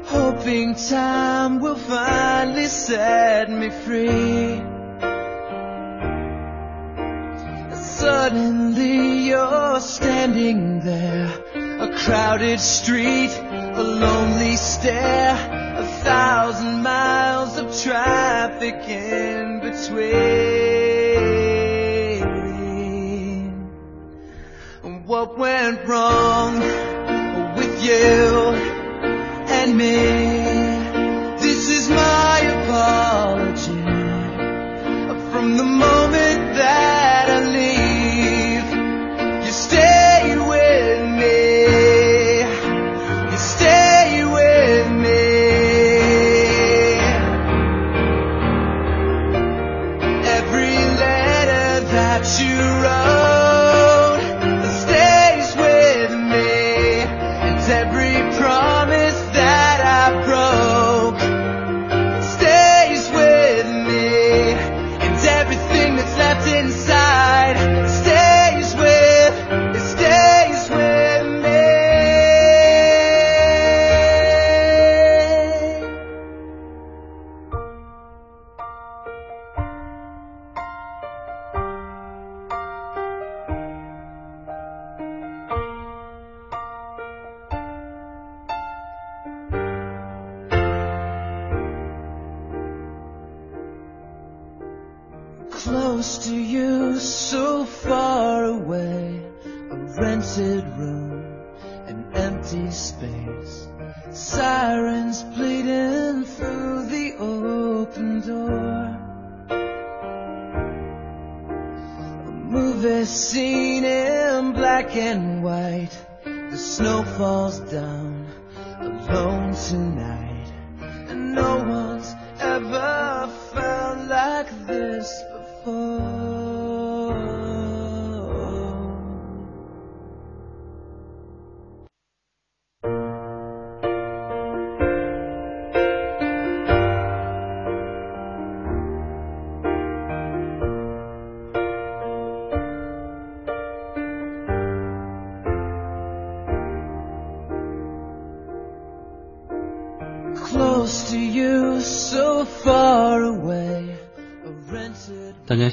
Hoping time will finally set me free. Suddenly you're standing there, a crowded street, a lonely stare, a thousand miles of traffic in between. What went wrong with you and me.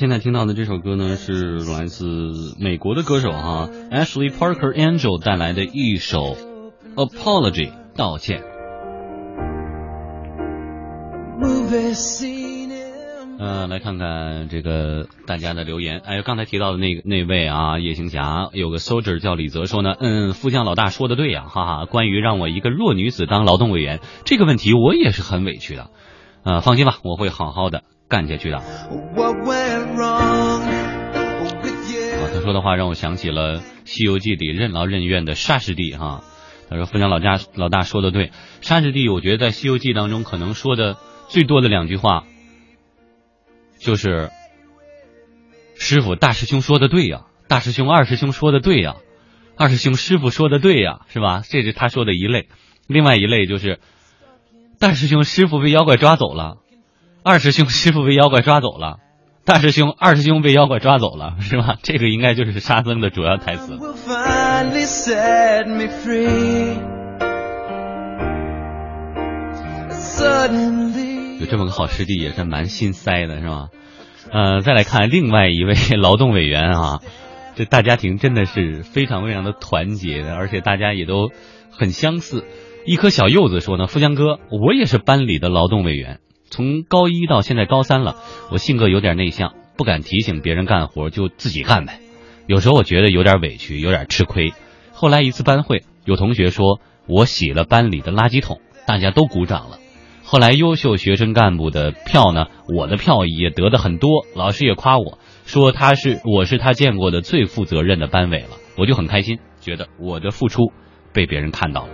现在听到的这首歌呢，是来自美国的歌手哈 Ashley Parker Angel 带来的一首 Apology 道歉。movie scene in 呃，来看看这个大家的留言。哎，刚才提到的那个那位啊，夜行侠有个 soldier 叫李泽说呢，嗯，副将老大说的对呀、哈哈。关于让我一个弱女子当劳动委员这个问题，我也是很委屈的。呃，放心吧，我会好好的干下去的。啊.他说的话让我想起了《西游记》里任劳任怨的沙师弟哈。他说分享老家老大说的对，沙师弟我觉得在《西游记》当中可能说的最多的两句话，就是师傅大师兄说的对呀，大师兄二师兄说的对呀，二师兄师傅说的对呀，是吧？这是他说的一类。另外一类就是大师兄师傅被妖怪抓走了，二师兄师傅被妖怪抓走了。大师兄、二师兄被妖怪抓走了，是吧？这个应该就是沙僧的主要台词。有这么个好师弟也是蛮心塞的，是吧？呃，再来看另外一位劳动委员啊，这大家庭真的是非常非常的团结的，而且大家也都很相似。一颗小柚子说呢，富江哥，我也是班里的劳动委员，从高一到现在高三了，我性格有点内向，不敢提醒别人干活，就自己干呗。有时候我觉得有点委屈，有点吃亏。后来一次班会，有同学说我洗了班里的垃圾桶，大家都鼓掌了。后来优秀学生干部的票呢，我的票也得的很多，老师也夸我说他是我是他见过的最负责任的班委了，我就很开心，觉得我的付出被别人看到了。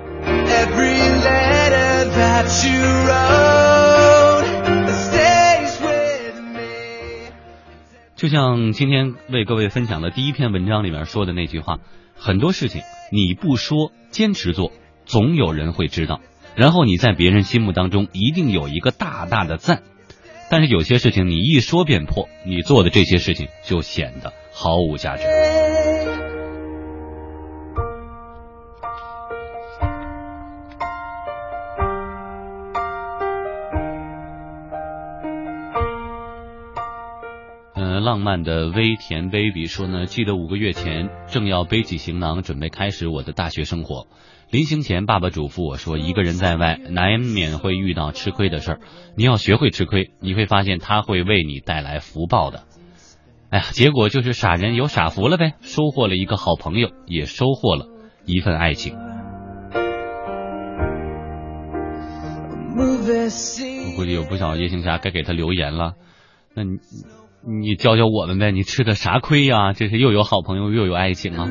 every letter that you wrote 就像今天为各位分享的第一篇文章里面说的那句话，很多事情你不说，坚持做，总有人会知道，然后你在别人心目当中一定有一个大大的赞。但是有些事情你一说便破，你做的这些事情就显得毫无价值。浪漫的微甜 baby 说呢，记得五个月前正要背起行囊准备开始我的大学生活，临行前爸爸嘱咐我说，一个人在外难免会遇到吃亏的事儿，你要学会吃亏，你会发现他会为你带来福报的。哎呀，结果就是傻人有傻福了呗，收获了一个好朋友，也收获了一份爱情。我估计有不少夜行侠该给他留言了。那你你教教我们呗，你吃的啥亏呀、这是又有好朋友又有爱情啊.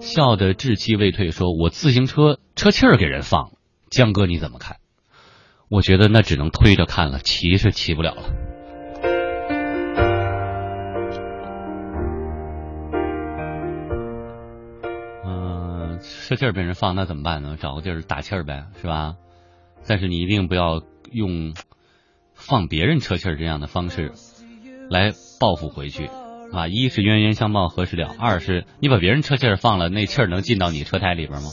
笑得稚气未退，说我自行车车气儿给人放了，江哥你怎么看？我觉得那只能推着看了，骑是骑不了了。嗯、车气儿被人放，那怎么办呢？找个地儿打气儿呗，是吧？但是你一定不要用放别人车气儿这样的方式来报复回去啊！一是冤冤相报何时了，二是你把别人车气儿放了，那气儿能进到你车胎里边吗？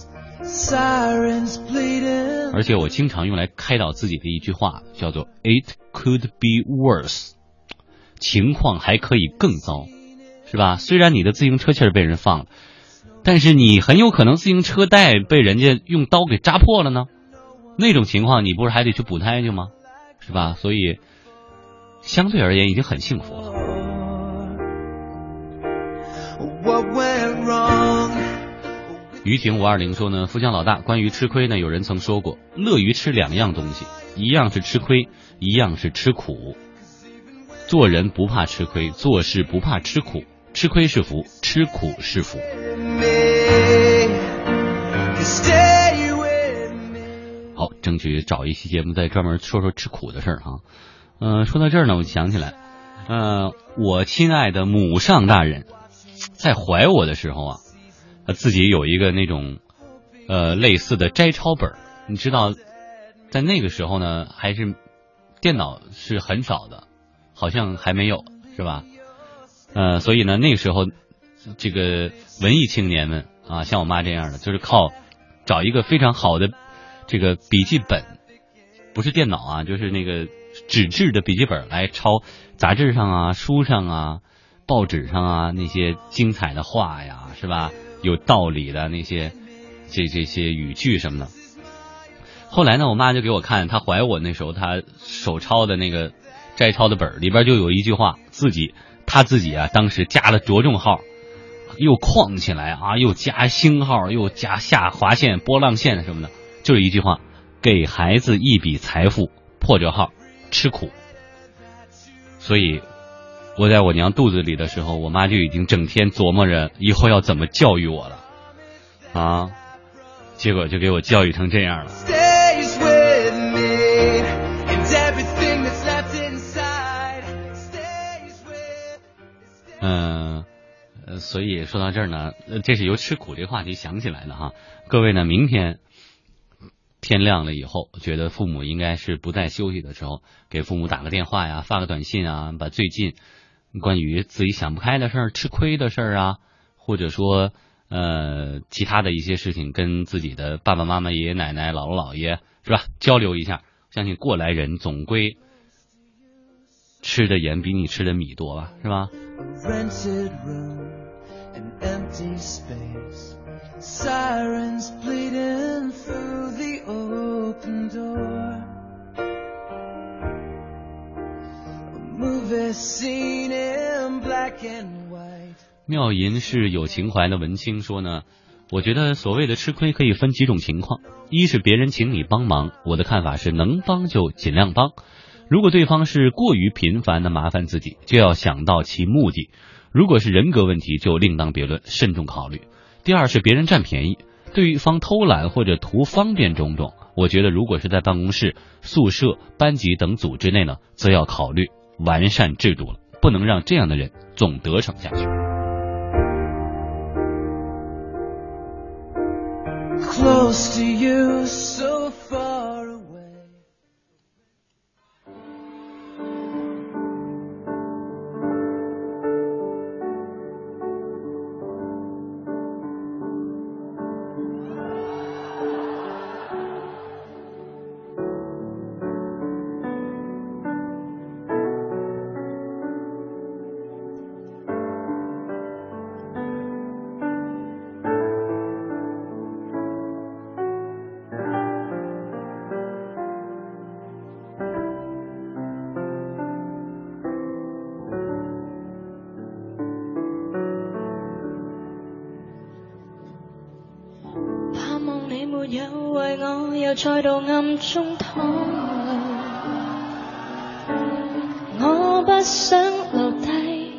而且我经常用来开导自己的一句话叫做 “It could be worse”，情况还可以更糟，是吧？虽然你的自行车气儿被人放了，但是你很有可能自行车带被人家用刀给扎破了呢。那种情况，你不是还得去补胎去吗？是吧？所以相对而言已经很幸福了。于婷五二零说呢，富江老大，关于吃亏呢，有人曾说过，乐于吃两样东西，一样是吃亏，一样是吃苦。做人不怕吃亏，做事不怕吃苦。吃亏是福，吃苦是福。争取找一期节目再专门说说吃苦的事儿哈。嗯、说到这儿呢，我想起来，呃，我亲爱的母上大人在怀我的时候啊，他自己有一个那种呃类似的摘抄本儿，你知道，在那个时候呢，还是电脑是很少的，好像还没有是吧？呃，所以呢，那个时候这个文艺青年们啊，像我妈这样的，就是靠找一个非常好的这个笔记本，不是电脑啊，就是那个纸质的笔记本来抄杂志上啊、书上啊、报纸上啊那些精彩的话呀，是吧？有道理的那些这这些语句什么的。后来呢，我妈就给我看她怀我那时候她手抄的那个摘抄的本里边就有一句话，自己她自己啊当时加了着重号，又框起来啊，又加星号，又加下划线、波浪线什么的，就是一句话：给孩子一笔财富，破折号，吃苦。所以，我在我娘肚子里的时候，我妈就已经整天琢磨着以后要怎么教育我了，啊，结果就给我教育成这样了。嗯、呃，所以说到这儿呢，呃这是由吃苦这个话题想起来的哈。各位呢，明天天亮了以后，觉得父母应该是不在休息的时候，给父母打个电话呀，发个短信啊，把最近关于自己想不开的事儿、吃亏的事儿啊，或者说呃其他的一些事情，跟自己的爸爸妈妈、爷爷奶奶、姥姥姥爷是吧交流一下。相信过来人总归吃的盐比你吃的米多吧，是吧？Open door. Movie scene in black and white. 妙银是有情怀的文青说呢，我觉得所谓的吃亏可以分几种情况，一是别人请你帮忙，我的看法是能帮就尽量帮。如果对方是过于频繁的麻烦自己，就要想到其目的；如果是人格问题，就另当别论，慎重考虑。第二是别人占便宜，对方偷懒或者图方便种种，我觉得如果是在办公室、宿舍、班级等组织内呢，则要考虑完善制度了，不能让这样的人总得逞下去。Close to you, 到暗中淌泪，我不想留低。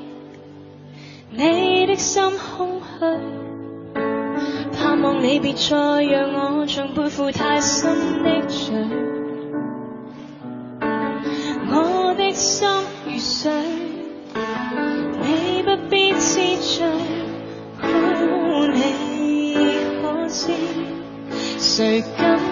你的心空虚，盼望你别再让我像背负太深的罪。我的心如水，你不必痴醉。你可知，谁敢？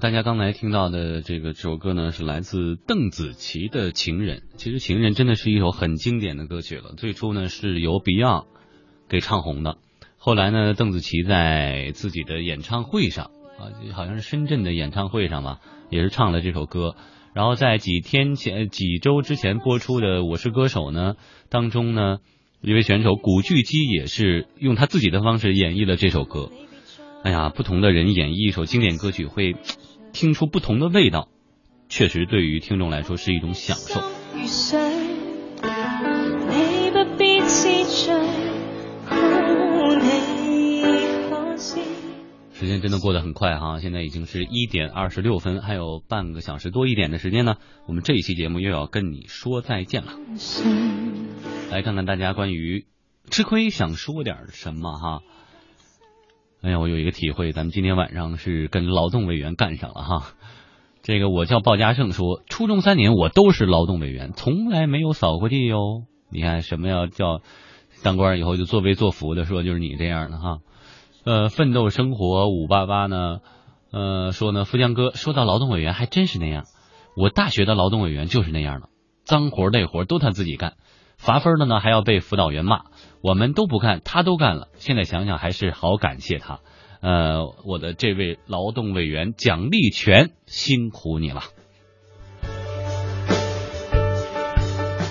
大家刚才听到的这个这首歌呢，是来自邓紫棋的《情人》。其实《情人》真的是一首很经典的歌曲了。最初呢是由 Beyond 给唱红的，后来呢，邓紫棋在自己的演唱会上啊，好像是深圳的演唱会上吧，也是唱了这首歌。然后在几天前、几周之前播出的《我是歌手》呢当中呢，一位选手古巨基也是用他自己的方式演绎了这首歌。哎呀，不同的人演绎一首经典歌曲，会听出不同的味道，确实对于听众来说是一种享受。时间，真的过得很快哈，现在已经是一点二十六分，还有半个小时多一点的时间呢，我们这一期节目又要跟你说再见了。来看看大家关于吃亏想说点什么哈。哎呀，我有一个体会，咱们今天晚上是跟劳动委员干上了哈。这个我叫鲍家胜说，初中三年我都是劳动委员，从来没有扫过地哟。你看什么要叫当官以后就作威作福的说，就是你这样的哈。呃，奋斗生活五八八呢，呃说呢，富江哥说到劳动委员还真是那样，我大学的劳动委员就是那样的，脏活累活都他自己干，罚分的呢还要被辅导员骂。我们都不干，他都干了。现在想想还是好感谢他。呃，我的这位劳动委员蒋立权，辛苦你了。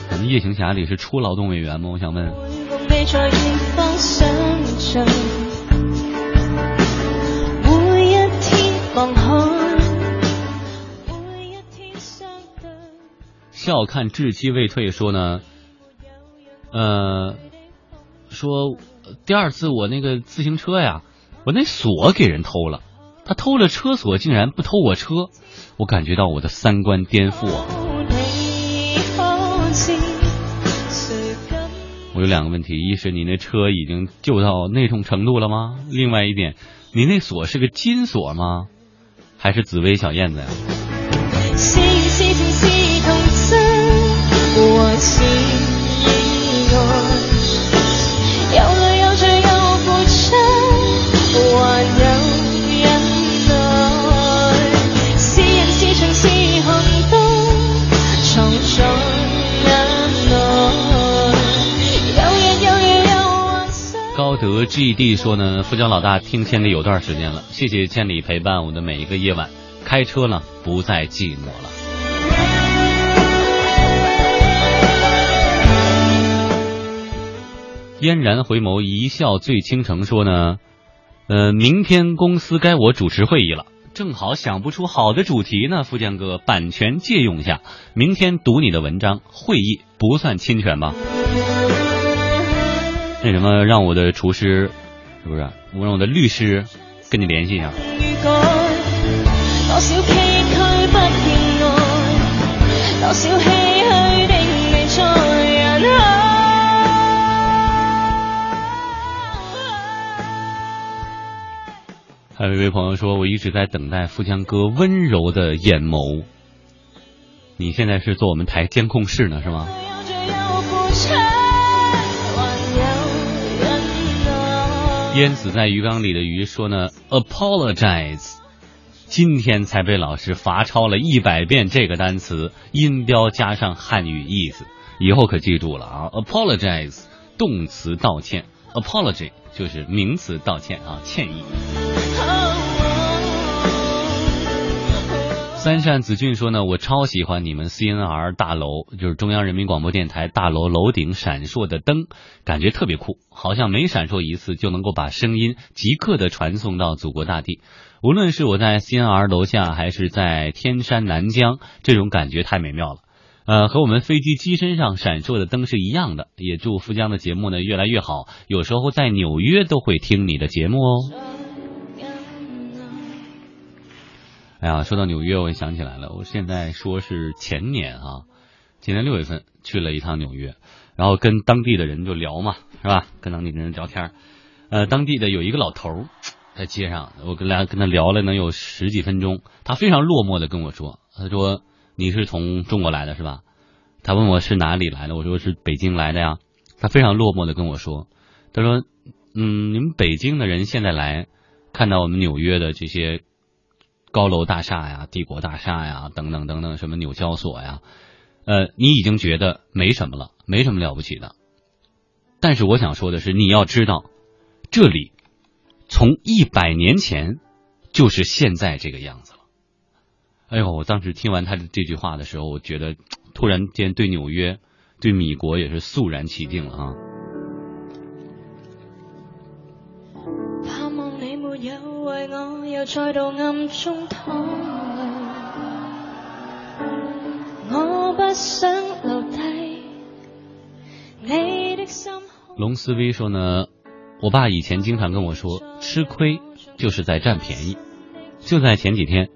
咱们夜行侠里是出劳动委员吗？我想問。未在遠方想像，每一天望海，每一天相對。笑看稚气未退说呢，呃。说第二次我那个自行车呀，我那锁给人偷了，他偷了车锁，竟然不偷我车，我感觉到我的三观颠覆啊！我有两个问题：一是你那车已经旧到那种程度了吗？另外一点，你那锁是个金锁吗？还是紫薇小燕子呀？有高德 GD 说呢，富江老大听千里有段时间了，谢谢千里陪伴我的每一个夜晚，开车呢不再寂寞了。嫣然回眸，一笑醉倾城。说呢，呃，明天公司该我主持会议了，正好想不出好的主题呢。富江哥，版权借用一下，明天读你的文章，会议不算侵权吧？那什么，让我的厨师，是不是？我让我的律师跟你联系一下。还有一位朋友说，我一直在等待富江哥温柔的眼眸。你现在是做我们台监控室呢，是吗？淹死在鱼缸里的鱼说呢，apologize，今天才被老师罚抄了一百遍这个单词，音标加上汉语意思，以后可记住了啊，apologize，动词道歉，apology 就是名词道歉啊，歉意。三善子俊说呢，我超喜欢你们 CNR 大楼，就是中央人民广播电台大楼楼顶闪烁的灯，感觉特别酷，好像每闪烁一次就能够把声音即刻的传送到祖国大地。无论是我在 CNR 楼下，还是在天山南疆，这种感觉太美妙了。呃，和我们飞机机身上闪烁的灯是一样的。也祝富江的节目呢越来越好，有时候在纽约都会听你的节目哦。哎呀，说到纽约，我也想起来了。我现在说是前年啊，今年六月份去了一趟纽约，然后跟当地的人就聊嘛，是吧？跟当地的人聊天，呃，当地的有一个老头在街上，我跟倆跟他聊了能有十几分钟，他非常落寞的跟我说：“他说你是从中国来的是吧？”他问我是哪里来的，我说是北京来的呀。他非常落寞的跟我说：“他说，嗯，你们北京的人现在来看到我们纽约的这些。”高楼大厦呀、帝国大厦呀等等等等，什么纽交所呀，呃，你已经觉得没什么了，没什么了不起的。但是我想说的是，你要知道，这里从一百年前就是现在这个样子了。哎呦，我当时听完他的这句话的时候，我觉得突然间对纽约、对米国也是肃然起敬了啊。再度暗中淌淚，我不想留低你的心。龙思威说呢，我爸以前经常跟我说，吃亏就是在占便宜。就在前几天，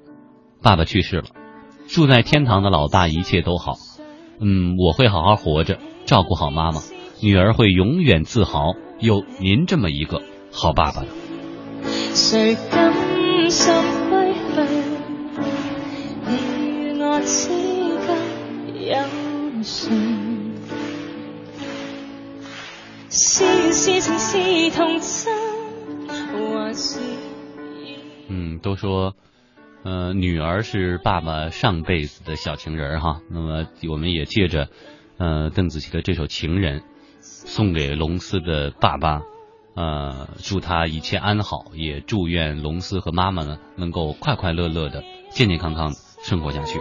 爸爸去世了，住在天堂的老爸一切都好。嗯，我会好好活着，照顾好妈妈，女儿会永远自豪有您这么一个好爸爸的。誰甘心歸去？你與我之間有誰？是情是童真，嗯，都说，呃，女儿是爸爸上辈子的小情人哈。那么我们也借着，呃，邓紫棋的这首《情人》，送给龙思的爸爸，呃，祝他一切安好，也祝愿龙思和妈妈呢能够快快乐乐的、健健康康生活下去。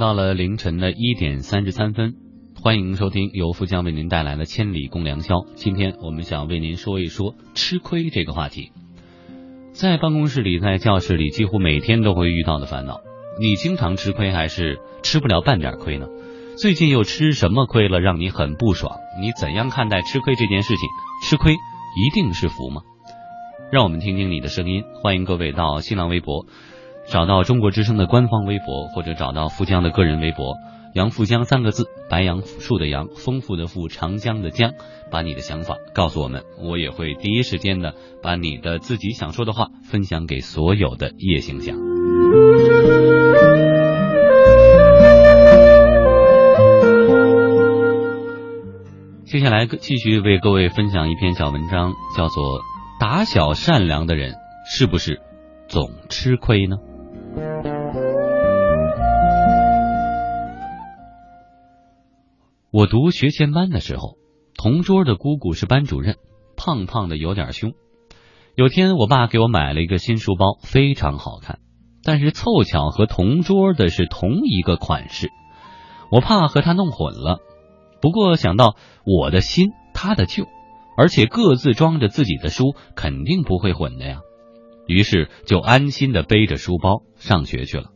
到了凌晨的一点三十三分，欢迎收听由富江为您带来的《千里共良宵》。今天我们想为您说一说吃亏这个话题。在办公室里，在教室里，几乎每天都会遇到的烦恼。你经常吃亏，还是吃不了半点亏呢？最近又吃什么亏了，让你很不爽？你怎样看待吃亏这件事情？吃亏一定是福吗？让我们听听你的声音。欢迎各位到新浪微博找到中国之声的官方微博，或者找到富江的个人微博“杨富江”三个字，白杨树的杨，丰富的富，长江的江，把你的想法告诉我们，我也会第一时间的把你的自己想说的话分享给所有的夜行侠。接下来继续为各位分享一篇小文章，叫做《打小善良的人是不是总吃亏呢？我读学前班的时候，同桌的姑姑是班主任，胖胖的有点凶。有天，我爸给我买了一个新书包，非常好看，但是凑巧和同桌的是同一个款式，我怕和他弄混了。不过想到我的新，他的旧，而且各自装着自己的书，肯定不会混的呀。于是就安心的背着书包上学去了。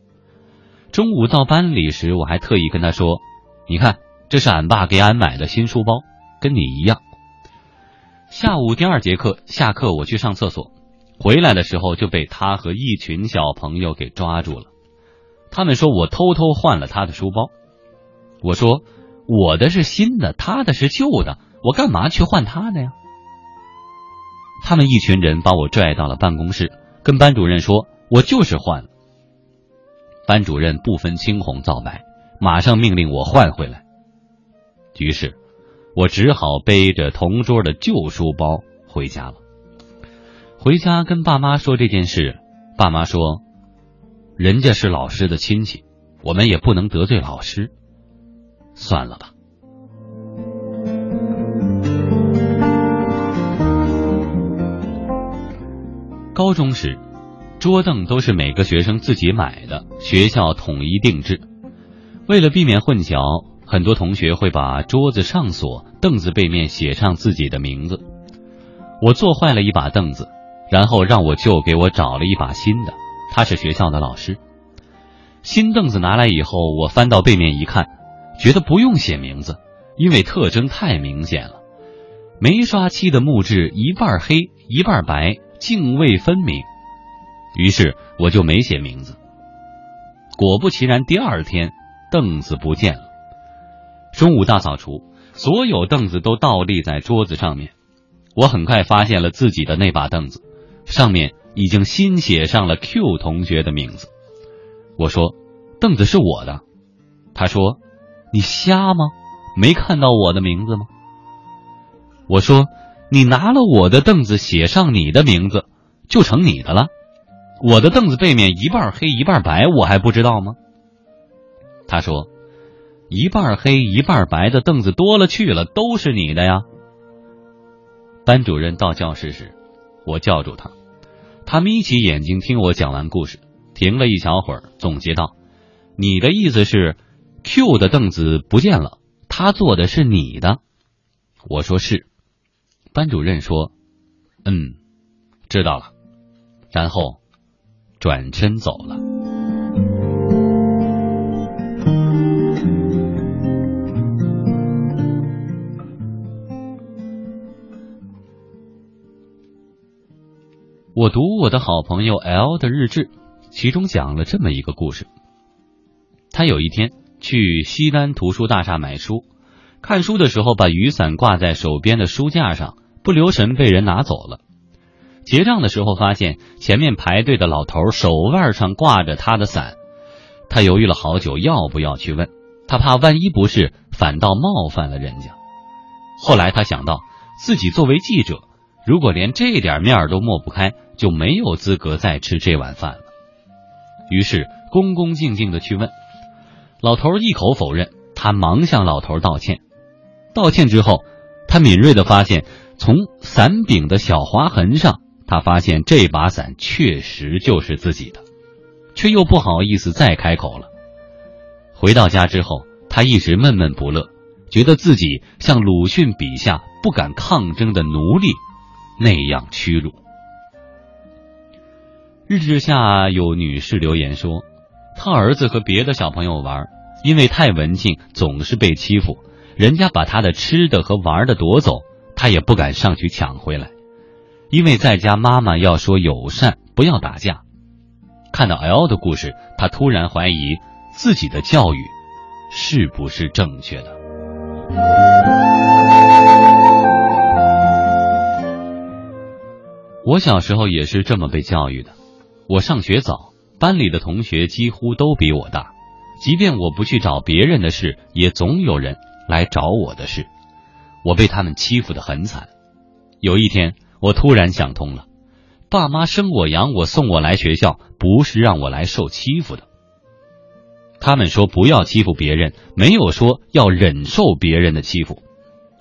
中午到班里时，我还特意跟他说：“你看，这是俺爸给俺买的新书包，跟你一样。”下午第二节课下课，我去上厕所，回来的时候就被他和一群小朋友给抓住了。他们说我偷偷换了他的书包，我说我的是新的，他的是旧的，我干嘛去换他的呀？他们一群人把我拽到了办公室，跟班主任说我就是换了。班主任不分青红皂白，马上命令我换回来。于是，我只好背着同桌的旧书包回家了。回家跟爸妈说这件事，爸妈说，人家是老师的亲戚，我们也不能得罪老师，算了吧。高中时，桌凳都是每个学生自己买的，学校统一定制。为了避免混淆，很多同学会把桌子上锁、凳子背面写上自己的名字。我坐坏了一把凳子，然后让我舅给我找了一把新的。他是学校的老师。新凳子拿来以后，我翻到背面一看，觉得不用写名字，因为特征太明显了。没刷漆的木质一半黑一半白，泾渭分明。于是我就没写名字。果不其然，第二天凳子不见了。中午大扫除，所有凳子都倒立在桌子上面。我很快发现了自己的那把凳子，上面已经新写上了 Q 同学的名字。我说：“凳子是我的。”他说：“你瞎吗？没看到我的名字吗？”我说：“你拿了我的凳子，写上你的名字，就成你的了。我的凳子背面一半黑一半白，我还不知道吗？”他说：“一半黑一半白的凳子多了去了，都是你的呀。”班主任到教室时，我叫住他，他眯起眼睛听我讲完故事，停了一小会儿，总结道：“你的意思是，Q 的凳子不见了，他坐的是你的？”我说是。班主任说：“嗯，知道了。”然后转身走了。我读我的好朋友 L 的日志，其中讲了这么一个故事。他有一天去西单图书大厦买书，看书的时候把雨伞挂在手边的书架上，不留神被人拿走了。结账的时候发现前面排队的老头手腕上挂着他的伞，他犹豫了好久要不要去问，他怕万一不是，反倒冒犯了人家。后来他想到自己作为记者，如果连这点面儿都抹不开，就没有资格再吃这碗饭了。于是恭恭敬敬的去问，老头一口否认，他忙向老头道歉。道歉之后，他敏锐的发现，从伞柄的小划痕上，他发现这把伞确实就是自己的，却又不好意思再开口了。回到家之后，他一直闷闷不乐，觉得自己像鲁迅笔下不敢抗争的奴隶那样屈辱。日志下有女士留言说，她儿子和别的小朋友玩，因为太文静，总是被欺负，人家把他的吃的和玩的夺走，他也不敢上去抢回来，因为在家妈妈要说友善，不要打架。看到 L 的故事，他突然怀疑自己的教育是不是正确的。我小时候也是这么被教育的。我上学早，班里的同学几乎都比我大，即便我不去找别人的事，也总有人来找我的事。我被他们欺负的很惨。有一天，我突然想通了，爸妈生我养我送我来学校，不是让我来受欺负的。他们说不要欺负别人，没有说要忍受别人的欺负。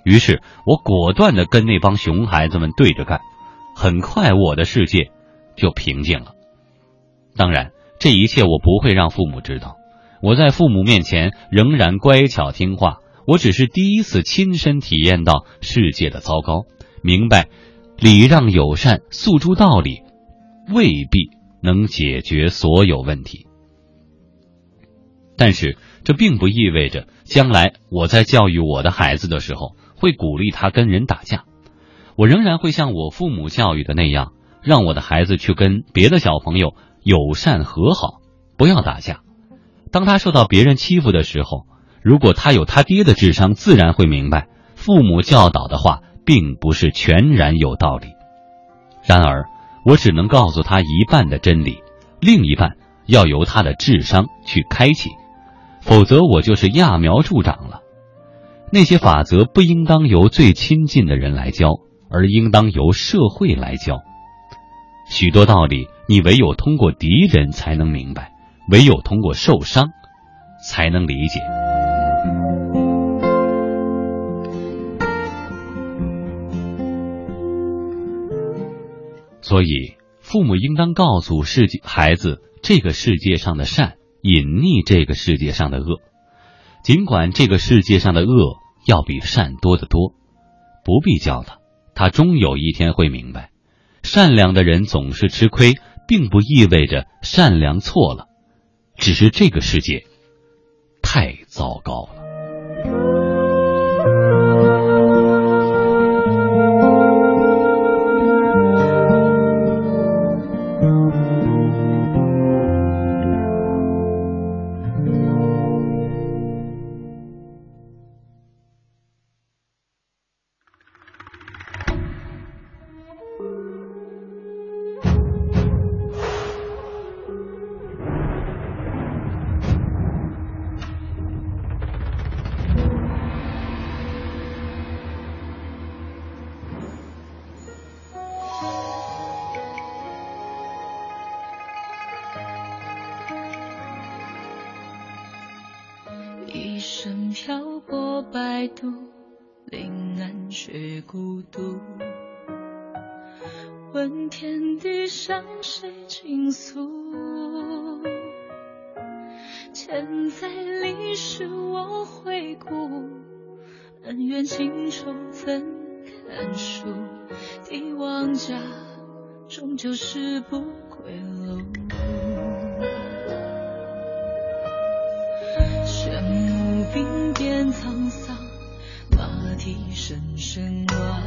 于是我果断的跟那帮熊孩子们对着干，很快我的世界就平静了。当然，这一切我不会让父母知道。我在父母面前仍然乖巧听话。我只是第一次亲身体验到世界的糟糕，明白礼让友善、诉诸道理，未必能解决所有问题。但是这并不意味着将来我在教育我的孩子的时候会鼓励他跟人打架。我仍然会像我父母教育的那样，让我的孩子去跟别的小朋友友善和好，不要打架。当他受到别人欺负的时候，如果他有他爹的智商，自然会明白，父母教导的话并不是全然有道理。然而，我只能告诉他一半的真理，另一半要由他的智商去开启，否则我就是揠苗助长了。那些法则不应当由最亲近的人来教，而应当由社会来教。许多道理，你唯有通过敌人才能明白，唯有通过受伤，才能理解。所以，父母应当告诉世界孩子，这个世界上的善隐匿这个世界上的恶。尽管这个世界上的恶要比善多得多，不必教他，他终有一天会明白，善良的人总是吃亏，并不意味着善良错了，只是这个世界太糟糕了。在历史我回顾，恩怨情仇怎堪数？帝王家终究是不归路。玄武兵变沧桑，马蹄声声乱。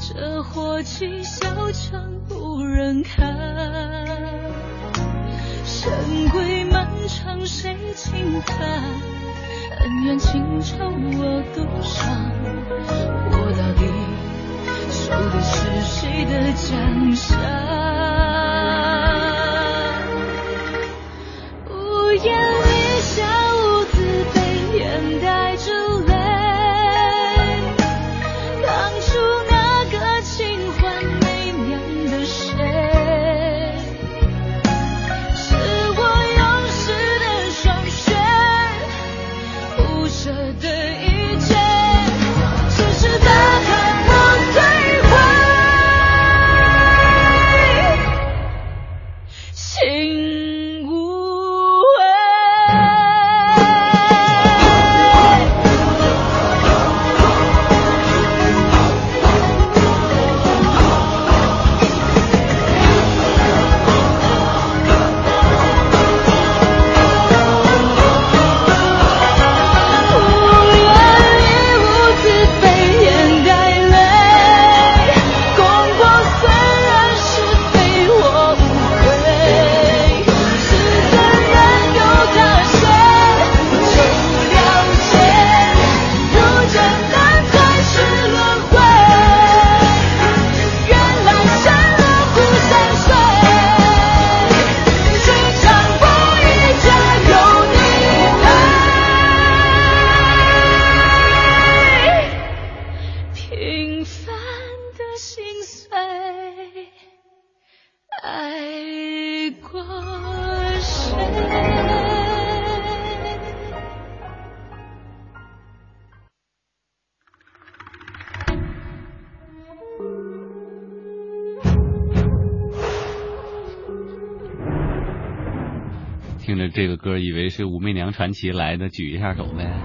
这火气小城无人看，神归谁轻叹？恩怨情仇我独伤，我到底守的是谁的江山？无言是武媚娘传奇来的，举一下手呗。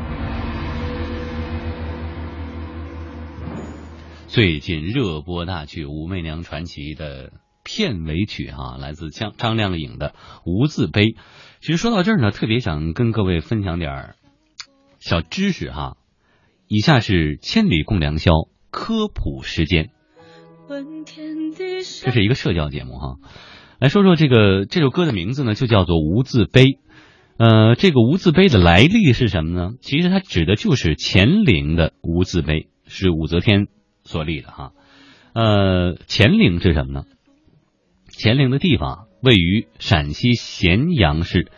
最近热播大剧《武媚娘传奇》的片尾曲哈、来自张张靓颖的《无字碑》。其实说到这儿呢，特别想跟各位分享点儿小知识哈。以下是千里共良宵科普时间，这是一个社交节目哈。来说说这个这首歌的名字呢，就叫做《无字碑》。呃，这个无字碑的来历是什么呢？其实它指的就是乾陵的无字碑，是武则天所立的哈。呃，乾陵是什么呢？乾陵的地方位于陕西咸阳市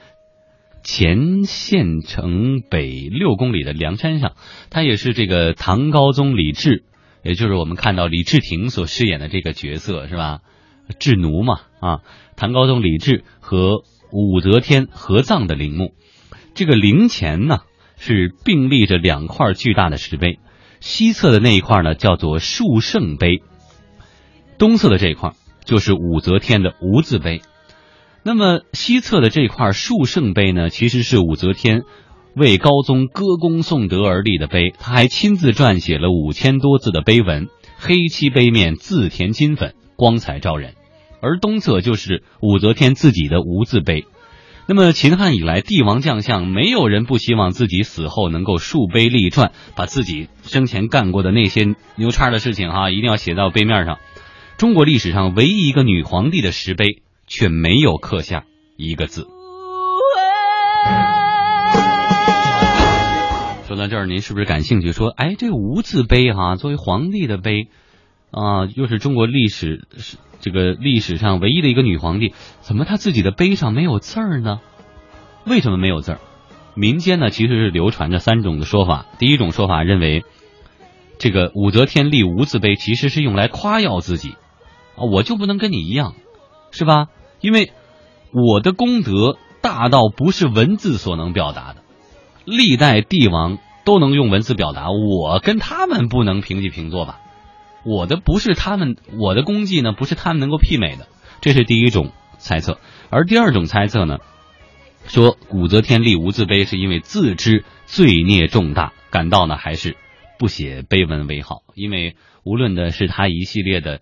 乾县城北六公里的梁山上，它也是这个唐高宗李治，也就是我们看到李治廷所饰演的这个角色是吧？智奴嘛啊，唐高宗李治和武则天合葬的陵墓。这个陵前呢是并立着两块巨大的石碑，西侧的那一块呢叫做树圣碑，东侧的这一块就是武则天的无字碑。那么西侧的这块树圣碑呢，其实是武则天为高宗歌功颂德而立的碑，他还亲自撰写了五千多字的碑文，黑漆碑面自填金粉，光彩照人。而东侧就是武则天自己的无字碑。那么秦汉以来，帝王将相没有人不希望自己死后能够树碑立传，把自己生前干过的那些牛叉的事情哈，一定要写到碑面上。中国历史上唯一一个女皇帝的石碑却没有刻下一个字。说到这儿，您是不是感兴趣？说，哎，这无字碑哈、作为皇帝的碑啊、又是中国历史是这个历史上唯一的一个女皇帝，怎么她自己的碑上没有字儿呢？为什么没有字儿？民间呢其实是流传着三种的说法。第一种说法认为，这个武则天立无字碑其实是用来夸耀自己啊，我就不能跟你一样，是吧？因为我的功德大到不是文字所能表达的，历代帝王都能用文字表达，我跟他们不能平起平坐吧？我的不是他们，我的功绩呢不是他们能够媲美的，这是第一种猜测。而第二种猜测呢，说武则天立无字碑是因为自知罪孽重大，感到呢还是不写碑文为好，因为无论的是他一系列的，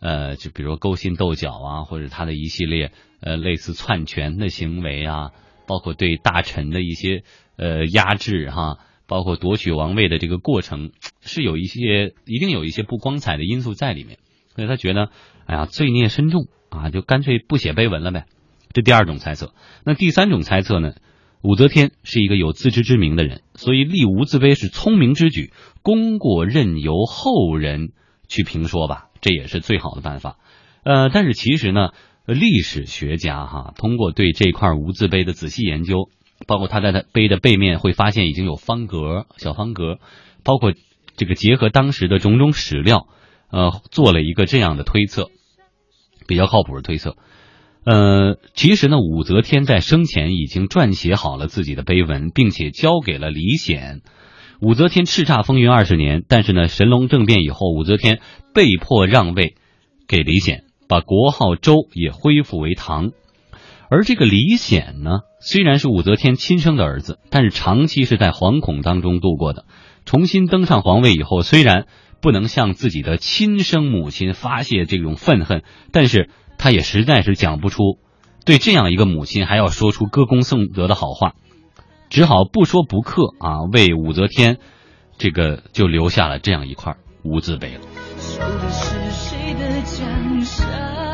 呃，就比如勾心斗角啊，或者他的一系列呃类似篡权的行为啊，包括对大臣的一些呃压制哈、包括夺取王位的这个过程，是有一些一定有一些不光彩的因素在里面，所以他觉得，哎呀，罪孽深重啊，就干脆不写碑文了呗。这第二种猜测。那第三种猜测呢？武则天是一个有自知之明的人，所以立无字碑是聪明之举，功过任由后人去评说吧，这也是最好的办法。呃，但是其实呢，历史学家哈，通过对这块无字碑的仔细研究，包括他在他碑的背面会发现已经有方格、小方格，包括这个结合当时的种种史料，呃，做了一个这样的推测，比较靠谱的推测。呃，其实呢，武则天在生前已经撰写好了自己的碑文，并且交给了李显。武则天叱咤风云二十年，但是呢，神龙政变以后，武则天被迫让位给李显，把国号周也恢复为唐。而这个李显呢，虽然是武则天亲生的儿子，但是长期是在惶恐当中度过的。重新登上皇位以后，虽然不能向自己的亲生母亲发泄这种愤恨，但是他也实在是讲不出对这样一个母亲还要说出歌功颂德的好话，只好不说不刻啊，为武则天这个就留下了这样一块无字碑了。说的是谁的江山？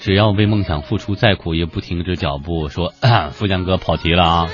只要为梦想付出，再苦也不停止脚步。说，富江哥跑题了啊！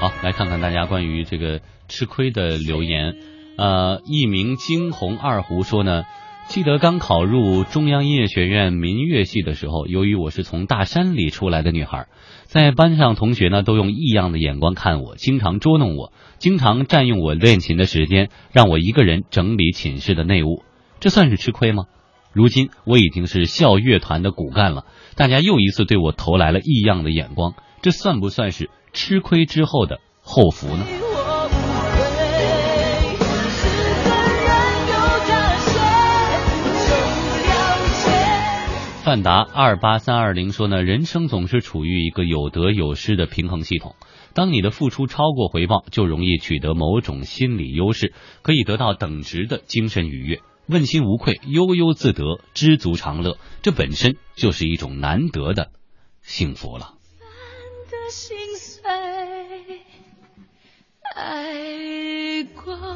好，来看看大家关于这个吃亏的留言。呃，一名惊鸿二胡说呢，记得刚考入中央音乐学院民乐系的时候，由于我是从大山里出来的女孩，在班上同学呢都用异样的眼光看我，经常捉弄我，经常占用我练琴的时间，让我一个人整理寝室的内务，这算是吃亏吗？如今我已经是校乐团的骨干了，大家又一次对我投来了异样的眼光，这算不算是吃亏之后的后福呢？范达二八三二零说呢，人生总是处于一个有得有失的平衡系统。当你的付出超过回报，就容易取得某种心理优势，可以得到等值的精神愉悦，问心无愧，悠悠自得，知足常乐。这本身就是一种难得的幸福了。心碎，爱过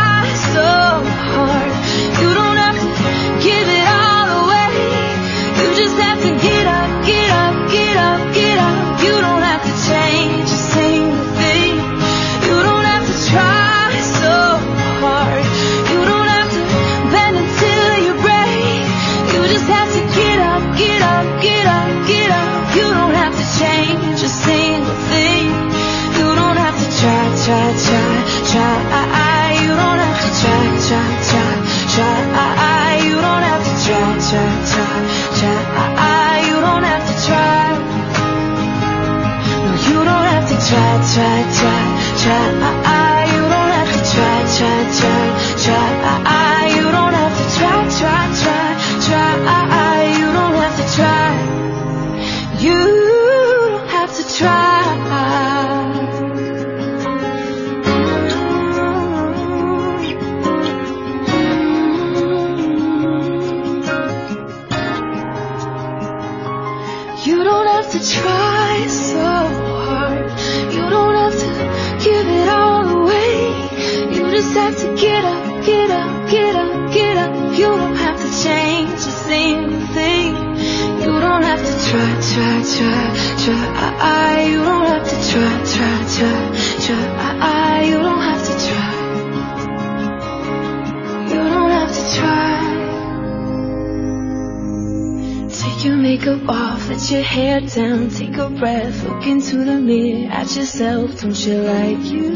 yourself. Don't you like you?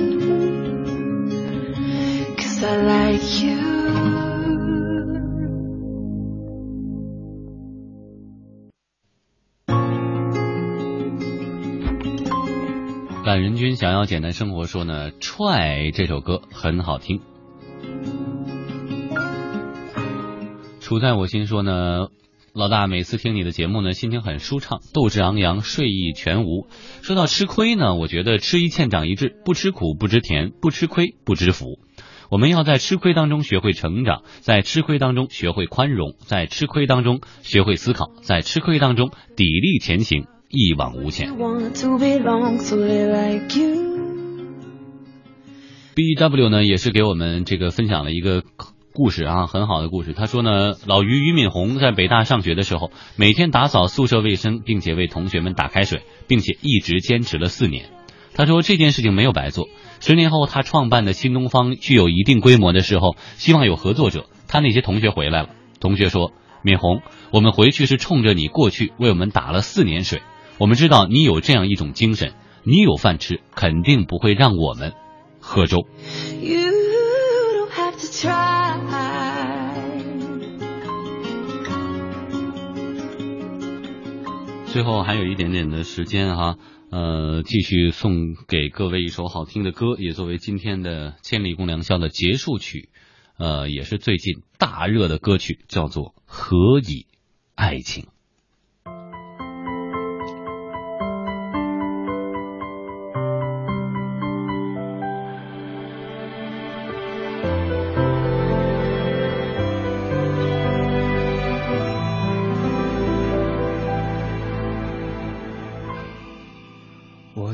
Cause I like you. 懒人君想要简单生活说呢，《踹》这首歌很好听。处在我心说呢，老大每次听你的节目呢，心情很舒畅，斗志昂扬，睡意全无。说到吃亏呢，我觉得吃一堑长一智，不吃苦不知甜，不吃亏不知福。我们要在吃亏当中学会成长，在吃亏当中学会宽容，在吃亏当中学会思考，在吃亏当中砥砺前行，一往无前 You。want to belong, so they like you. B W 呢也是给我们这个分享了一个故事啊，很好的故事。他说呢，老于俞敏洪在北大上学的时候，每天打扫宿舍卫生，并且为同学们打开水，并且一直坚持了四年。他说这件事情没有白做。十年后，他创办的新东方具有一定规模的时候，希望有合作者。他那些同学回来了，同学说：“敏洪，我们回去是冲着你过去为我们打了四年水。我们知道你有这样一种精神，你有饭吃，肯定不会让我们喝粥。”最后还有一点点的时间哈，呃，继续送给各位一首好听的歌，也作为今天的《千里共良宵》的结束曲，呃，也是最近大热的歌曲，叫做《何以爱情》。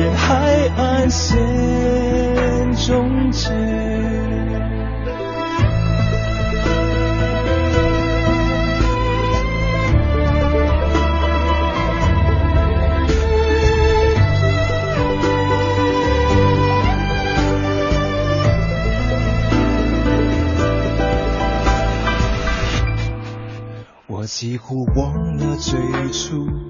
沿海岸线终结。我几乎忘了最初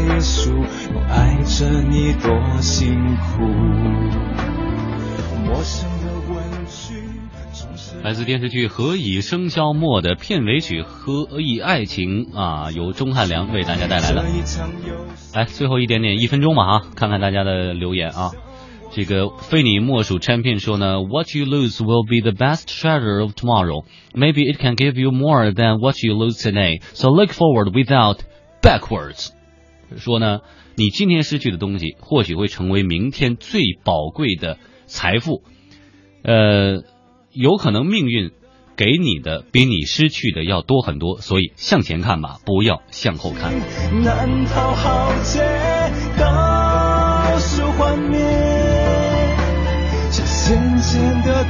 结束，我爱着你多辛苦。陌生的问句来自电视剧《何以笙箫默》的片尾曲《何以爱情》啊，由钟汉良为大家带来的。来，最后一点点，一分钟吧啊，看看大家的留言啊。这个非你莫属 champion 说呢，What you lose will be the best treasure of tomorrow. Maybe it can give you more than what you lose today. So look forward without backwards. 说呢，你今天失去的东西，或许会成为明天最宝贵的财富。呃，有可能命运给你的比你失去的要多很多，所以向前看吧，不要向后看。难逃浩劫，倒数幻灭，这咸咸的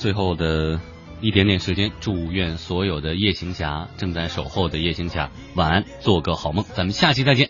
最后的一点点时间，祝愿所有的夜行侠正在守候的夜行侠晚安，做个好梦。咱们下期再见。